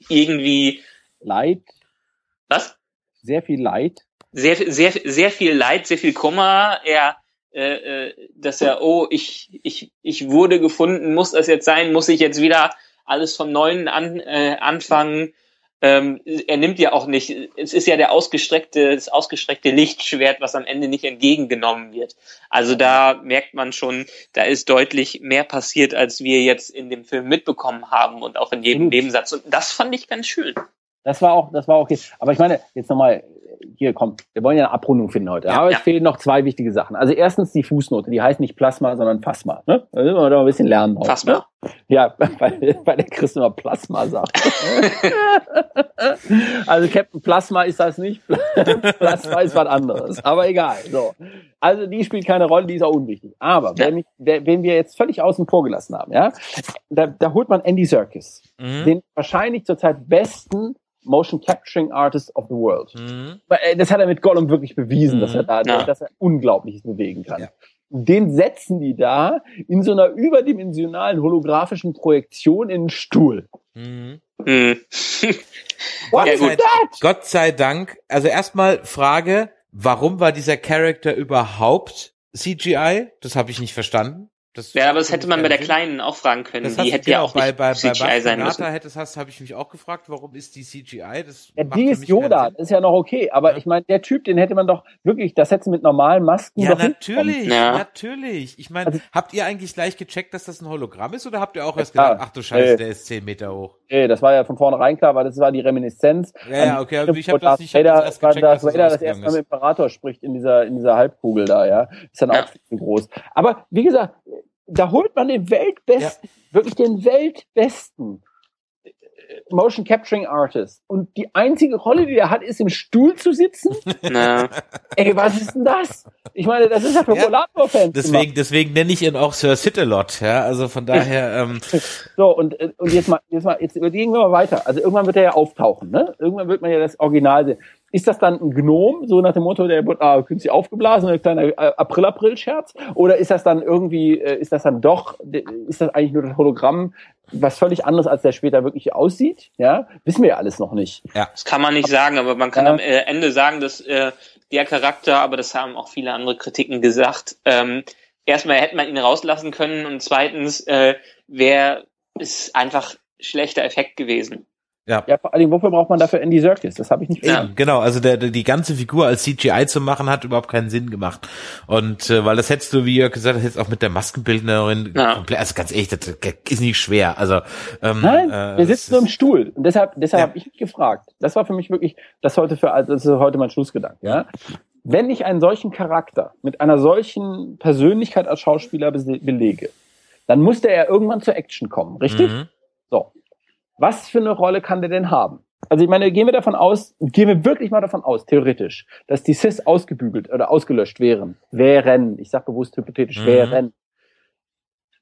irgendwie, Leid, was? sehr viel Leid. Sehr, sehr, sehr viel Leid, sehr viel Kummer. Er, äh, äh, dass er, oh, ich, ich, ich wurde gefunden, muss das jetzt sein, muss ich jetzt wieder alles vom Neuen an, äh, anfangen. Ähm, er nimmt ja auch nicht, es ist ja der ausgestreckte, das ausgestreckte Lichtschwert, was am Ende nicht entgegengenommen wird. Also da merkt man schon, da ist deutlich mehr passiert, als wir jetzt in dem Film mitbekommen haben und auch in jedem. Nebensatz. Und das fand ich ganz schön. Das war auch, das war okay. Aber ich meine, jetzt nochmal, hier kommt, wir wollen ja eine Abrundung finden heute. Ja, Aber ja. es fehlen noch zwei wichtige Sachen. Also erstens die Fußnote, die heißt nicht Plasma, sondern Phasma. Ne? Da müssen wir doch ein bisschen lernen. Heute, Phasma. Ne? Ja, weil, weil der Chris immer Plasma sagt. also Captain Plasma ist das nicht. Plasma ist was anderes. Aber egal. So. Also die spielt keine Rolle, die ist auch unwichtig. Aber Ja. wenn, ich, wer- wen wir jetzt völlig außen vor gelassen haben, ja, da, da holt man Andy Serkis, Mhm. den wahrscheinlich zurzeit besten Motion Capturing Artist of the World. Mhm. Weil, äh, Das hat er mit Gollum wirklich bewiesen, Mhm. dass er da, Ja. dass er Unglaubliches bewegen kann. Ja. Den setzen die da in so einer überdimensionalen holographischen Projektion in einen Stuhl. Mhm. Hm. What Ja, is gut. that? Gott sei Dank. Also erstmal Frage, warum war dieser Charakter überhaupt CGI? Das habe ich nicht verstanden. Das Ja, aber das hätte man bei der. Kleinen auch fragen können. Das Die hätte du ja auch bei, bei, bei CGI sein müssen. Hättest, hast, habe ich mich auch gefragt, warum ist die CGI? Das Ja, macht die ist Yoda, das ist ja noch okay. Aber Ja. ich meine, der Typ, den hätte man doch wirklich, das hätte mit normalen Masken Ja, natürlich, Ja. natürlich. Ich meine, Also- habt ihr eigentlich gleich gecheckt, dass das ein Hologramm ist oder habt ihr auch erst Ja, gedacht, ach du Scheiße, nee. der ist zehn Meter hoch? Nee, das war ja von vornherein klar, weil das war die Reminiszenz. Ja, ja, an- okay, aber ich hab wo das nicht- ich hab das Vader, erst weil gecheckt, dass das Vader das erste Mal ist. mit dem Imperator spricht in dieser, in dieser Halbkugel da, ja. Ist dann auch viel zu groß. Aber wie gesagt, da holt man den Weltbesten, wirklich den Weltbesten äh, Motion Capturing Artist. Und die einzige Rolle, die er hat, ist im Stuhl zu sitzen. Na, Ey, was ist denn das? Ich meine, das ist ja für Ja, Rollator-Fans. Deswegen, deswegen nenne ich ihn auch Sir Sit-A-Lot, ja, also von daher, ähm, So, und, äh, und jetzt mal, jetzt mal, jetzt gehen wir mal weiter. Also irgendwann wird er ja auftauchen, ne? Irgendwann wird man ja das Original sehen. Ist das dann ein Gnom, so nach dem Motto, der wird ah, künstlich aufgeblasen, ein kleiner äh, April-April-Scherz? Oder ist das dann irgendwie, äh, ist das dann doch, ist das eigentlich nur das Hologramm, was völlig anderes als der später wirklich aussieht? Ja, wissen wir ja alles noch nicht. das kann man nicht sagen, aber man kann Ja. am äh, Ende sagen, dass äh, der Charakter, aber das haben auch viele andere Kritiken gesagt, ähm, erstmal hätte man ihn rauslassen können und zweitens äh, wäre es einfach schlechter Effekt gewesen. Ja. Ja, vor Dingen, wofür braucht man dafür Andy Serkis? Das habe ich nicht Ja. verstanden. Genau, also der, der, die ganze Figur als CGI zu machen, hat überhaupt keinen Sinn gemacht. Und äh, weil das hättest du, wie Jörg gesagt hat, jetzt auch mit der Maskenbildnerin Ja. komplett, also ganz ehrlich, das ist nicht schwer. Also ähm, Nein, äh, wir sitzen nur im Stuhl. Und deshalb, deshalb Ja. habe ich mich gefragt. Das war für mich wirklich, das heute für, also das ist heute mein Schlussgedanke, ja. Wenn ich einen solchen Charakter mit einer solchen Persönlichkeit als Schauspieler belege, dann muss der ja irgendwann zur Action kommen, richtig? Mhm. So. Was für eine Rolle kann der denn haben? Also ich meine, gehen wir davon aus, gehen wir wirklich mal davon aus, theoretisch, dass die Cis ausgebügelt oder ausgelöscht wären, wären, ich sage bewusst hypothetisch, Mhm. wären,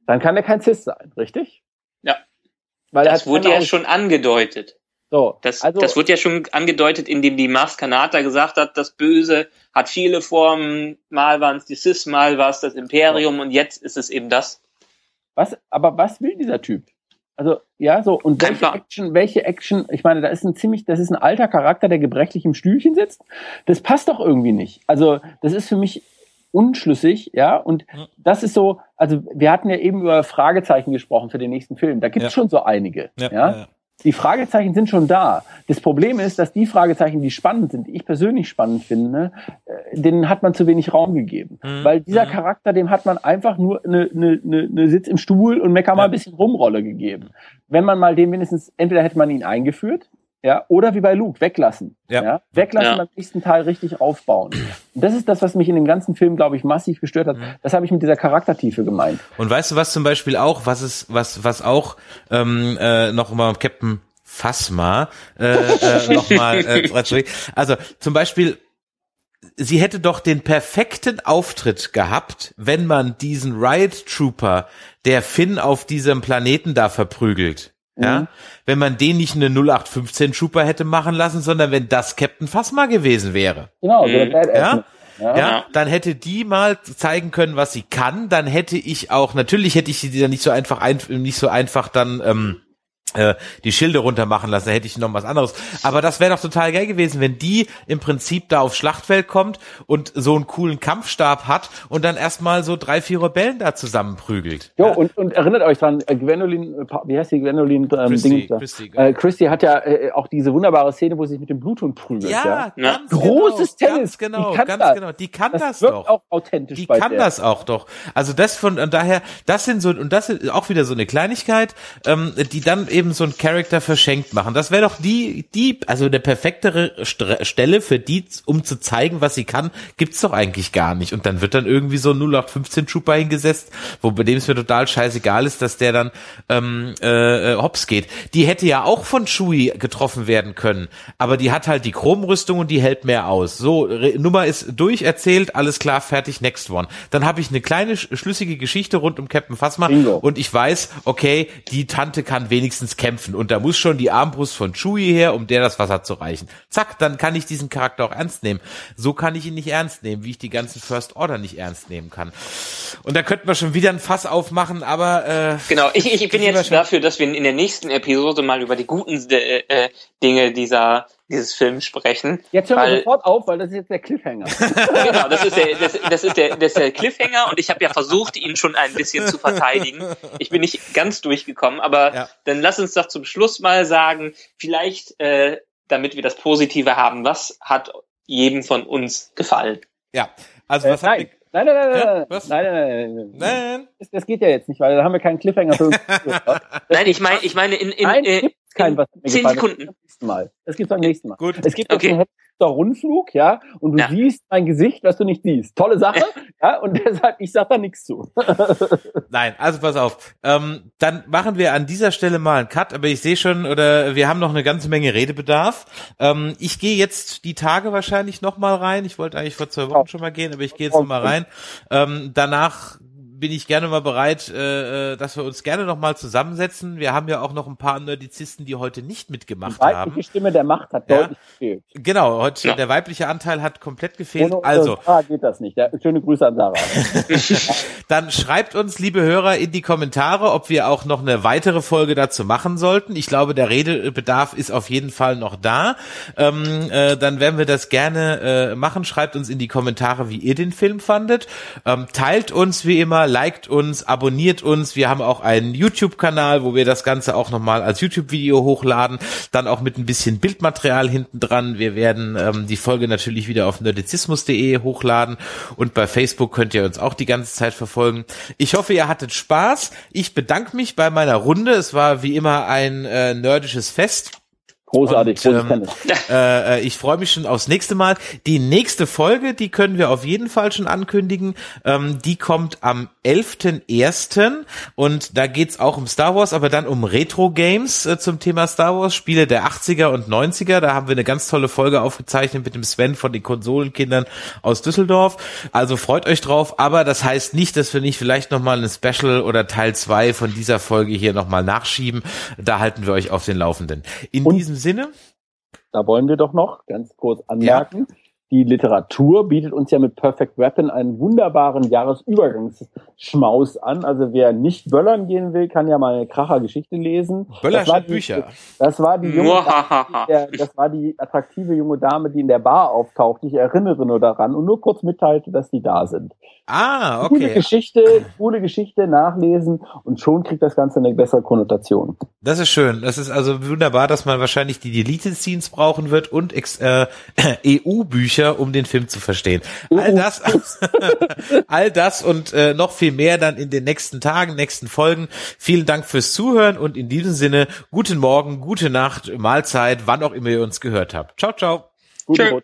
dann kann er kein Cis sein, richtig? Ja. Weil Das wurde ja schon angedeutet. So, Das, also, das wurde ja schon angedeutet, indem die Mars Kanata gesagt hat, das Böse hat viele Formen, mal waren es die Sis, mal war es das Imperium und jetzt ist es eben das. was, aber was will dieser Typ? Also, ja, so, und Kein welche Plan. Action, welche Action, ich meine, da ist ein ziemlich, das ist ein alter Charakter, der gebrechlich im Stühlchen sitzt. Das passt doch irgendwie nicht. Also, das ist für mich unschlüssig, ja, und Ja. das ist so, also, wir hatten ja eben über Fragezeichen gesprochen für den nächsten Film. Da gibt es Ja. schon so einige, Ja, ja. Die Fragezeichen sind schon da. Das Problem ist, dass die Fragezeichen, die spannend sind, die ich persönlich spannend finde, äh, denen hat man zu wenig Raum gegeben. Mhm. Weil dieser Mhm. Charakter, dem hat man einfach nur eine, eine, eine, Sitz im Stuhl und mecker mal ein bisschen Rumrolle gegeben. Wenn man mal den wenigstens, entweder hätte man ihn eingeführt, ja, oder wie bei Luke, weglassen. Ja. Weglassen Ja. beim nächsten Teil richtig aufbauen. Und das ist das, was mich in dem ganzen Film, glaube ich, massiv gestört hat. Mhm. Das habe ich mit dieser Charaktertiefe gemeint. Und weißt du, was zum Beispiel auch, was ist, was, was auch ähm, äh, noch mal Captain Phasma äh, äh, noch mal, äh, also zum Beispiel sie hätte doch den perfekten Auftritt gehabt, wenn man diesen Riot Trooper, der Finn auf diesem Planeten da verprügelt. Ja, Mhm. wenn man den nicht eine 0815 Trooper hätte machen lassen, sondern wenn das Captain Phasma gewesen wäre. Genau, so Mhm. Ja? Ja. Ja, dann hätte die mal zeigen können, was sie kann. Dann hätte ich auch, natürlich hätte ich sie dann nicht so einfach, ein, nicht so einfach dann ähm, äh, die Schilde runter machen lassen, da hätte ich noch was anderes. Aber das wäre doch total geil gewesen, wenn die im Prinzip da aufs Schlachtfeld kommt und so einen coolen Kampfstab hat und dann erstmal so drei, vier Rebellen da zusammenprügelt. Jo, ja? und, und erinnert euch dran, äh, Gwendolyn, äh, wie heißt die Gwendolyn? Ähm, Christy? Christy, genau. äh, Christy hat ja äh, auch diese wunderbare Szene, wo sie sich mit dem Bluthund prügelt. Ja, ja, Ja. ganz Großes genau, Tennis, Ganz genau, die kann ganz das. genau. Die kann Das, das, wirkt doch. auch authentisch Die bei kann der. das auch doch. Also das von und daher, das sind so und das ist auch wieder so eine Kleinigkeit, ähm, die dann eben so ein Charakter verschenkt machen. Das wäre doch die die also eine perfektere Stre- Stelle für die, um zu zeigen, was sie kann, gibt's doch eigentlich gar nicht. Und dann wird dann irgendwie so ein 0815 Trooper hingesetzt, wo bei dem es mir total scheißegal ist, dass der dann ähm, äh, äh, hops geht. Die hätte ja auch von Chewie getroffen werden können, aber die hat halt die Chromrüstung und die hält mehr aus. So Re Nummer ist durcherzählt, alles klar, fertig, next one. Dann habe ich eine kleine sch- schlüssige Geschichte rund um Captain Phasma Bingo. und ich weiß, okay, die Tante kann wenigstens wenigstens kämpfen und da muss schon die Armbrust von Chewie her, um der das Wasser zu reichen. Zack, dann kann ich diesen Charakter auch ernst nehmen. So kann ich ihn nicht ernst nehmen, wie ich die ganzen First Order nicht ernst nehmen kann. Und da könnten wir schon wieder ein Fass aufmachen, aber äh, genau, ich, ich bin jetzt dafür, dass wir in der nächsten Episode mal über die guten äh, äh Dinge dieser dieses Film sprechen. Jetzt hören wir sofort auf, weil das ist jetzt der Cliffhanger. genau, das ist der, das, das, ist der, das ist der Cliffhanger und ich habe ja versucht, ihn schon ein bisschen zu verteidigen. Ich bin nicht ganz durchgekommen, aber ja. dann lass uns doch zum Schluss mal sagen, vielleicht, äh, damit wir das Positive haben, was hat jedem von uns gefallen? Ja, also was äh, hat Nein, nein, nein, nein, ja, nein, nein, nein, nein, nein. Das, das, geht ja jetzt nicht, weil da haben wir keinen Cliffhanger für uns. nein, ich meine, ich meine in, in, nein, äh, kein, was mir zehn Sekunden. Das Mal. Das gibt's beim nächsten Mal. Gut. Es gibt okay. einen Rundflug, ja, und du ja. siehst mein Gesicht, was du nicht siehst. Tolle Sache, ja, und deshalb, ich sag da nichts zu. Nein, also pass auf. Ähm, dann machen wir an dieser Stelle mal einen Cut, aber ich sehe schon, oder wir haben noch eine ganze Menge Redebedarf. Ähm, ich gehe jetzt die Tage wahrscheinlich noch mal rein. Ich wollte eigentlich vor zwei Wochen schon mal gehen, aber ich gehe jetzt noch mal rein. Ähm, danach bin ich gerne mal bereit, äh, äh, dass wir uns gerne noch mal zusammensetzen. Wir haben ja auch noch ein paar Nerdizisten, die heute nicht mitgemacht die haben. Die Stimme der Macht hat ja? deutlich gefehlt. Genau, heute ja. der weibliche Anteil hat komplett gefehlt. Ohne also Sarah geht das nicht. Ja, schöne Grüße an Sarah. Dann schreibt uns, liebe Hörer, in die Kommentare, ob wir auch noch eine weitere Folge dazu machen sollten. Ich glaube, der Redebedarf ist auf jeden Fall noch da. Ähm, äh, dann werden wir das gerne äh, machen. Schreibt uns in die Kommentare, wie ihr den Film fandet. Ähm, teilt uns wie immer liked uns, abonniert uns. Wir haben auch einen YouTube-Kanal, wo wir das Ganze auch nochmal als YouTube-Video hochladen. Dann auch mit ein bisschen Bildmaterial hinten dran. Wir werden ähm, die Folge natürlich wieder auf nerdizismus.de hochladen und bei Facebook könnt ihr uns auch die ganze Zeit verfolgen. Ich hoffe, ihr hattet Spaß. Ich bedanke mich bei meiner Runde. Es war wie immer ein äh, nerdisches Fest. Großartig, und, ähm, äh, ich freue mich schon aufs nächste Mal. Die nächste Folge, die können wir auf jeden Fall schon ankündigen. Ähm, die kommt am 11.01. und da geht's auch um Star Wars, aber dann um Retro-Games äh, zum Thema Star Wars, Spiele der 80er und 90er. Da haben wir eine ganz tolle Folge aufgezeichnet mit dem Sven von den Konsolenkindern aus Düsseldorf. Also freut euch drauf, aber das heißt nicht, dass wir nicht vielleicht nochmal ein Special oder Teil 2 von dieser Folge hier nochmal nachschieben. Da halten wir euch auf den Laufenden. In und diesem Sinne. Da wollen wir doch noch ganz kurz anmerken. Ja. Die Literatur bietet uns ja mit Perfect Weapon einen wunderbaren Jahresübergangsschmaus an. Also wer nicht böllern gehen will, kann ja mal eine Kracher-Geschichte lesen. Böller statt Bücher. Das war die junge Dame, der, das war die attraktive junge Dame, die in der Bar auftaucht. Ich erinnere nur daran und nur kurz mitteilte, dass die da sind. Ah, okay. Coole Geschichte, coole Geschichte nachlesen und schon kriegt das Ganze eine bessere Konnotation. Das ist schön. Das ist also wunderbar, dass man wahrscheinlich die Deleted-Scenes brauchen wird und äh, EU-Bücher, um den Film zu verstehen. All das, all das und äh, noch viel mehr dann in den nächsten Tagen, nächsten Folgen. Vielen Dank fürs Zuhören und in diesem Sinne, guten Morgen, gute Nacht, Mahlzeit, wann auch immer ihr uns gehört habt. Ciao, ciao. Gute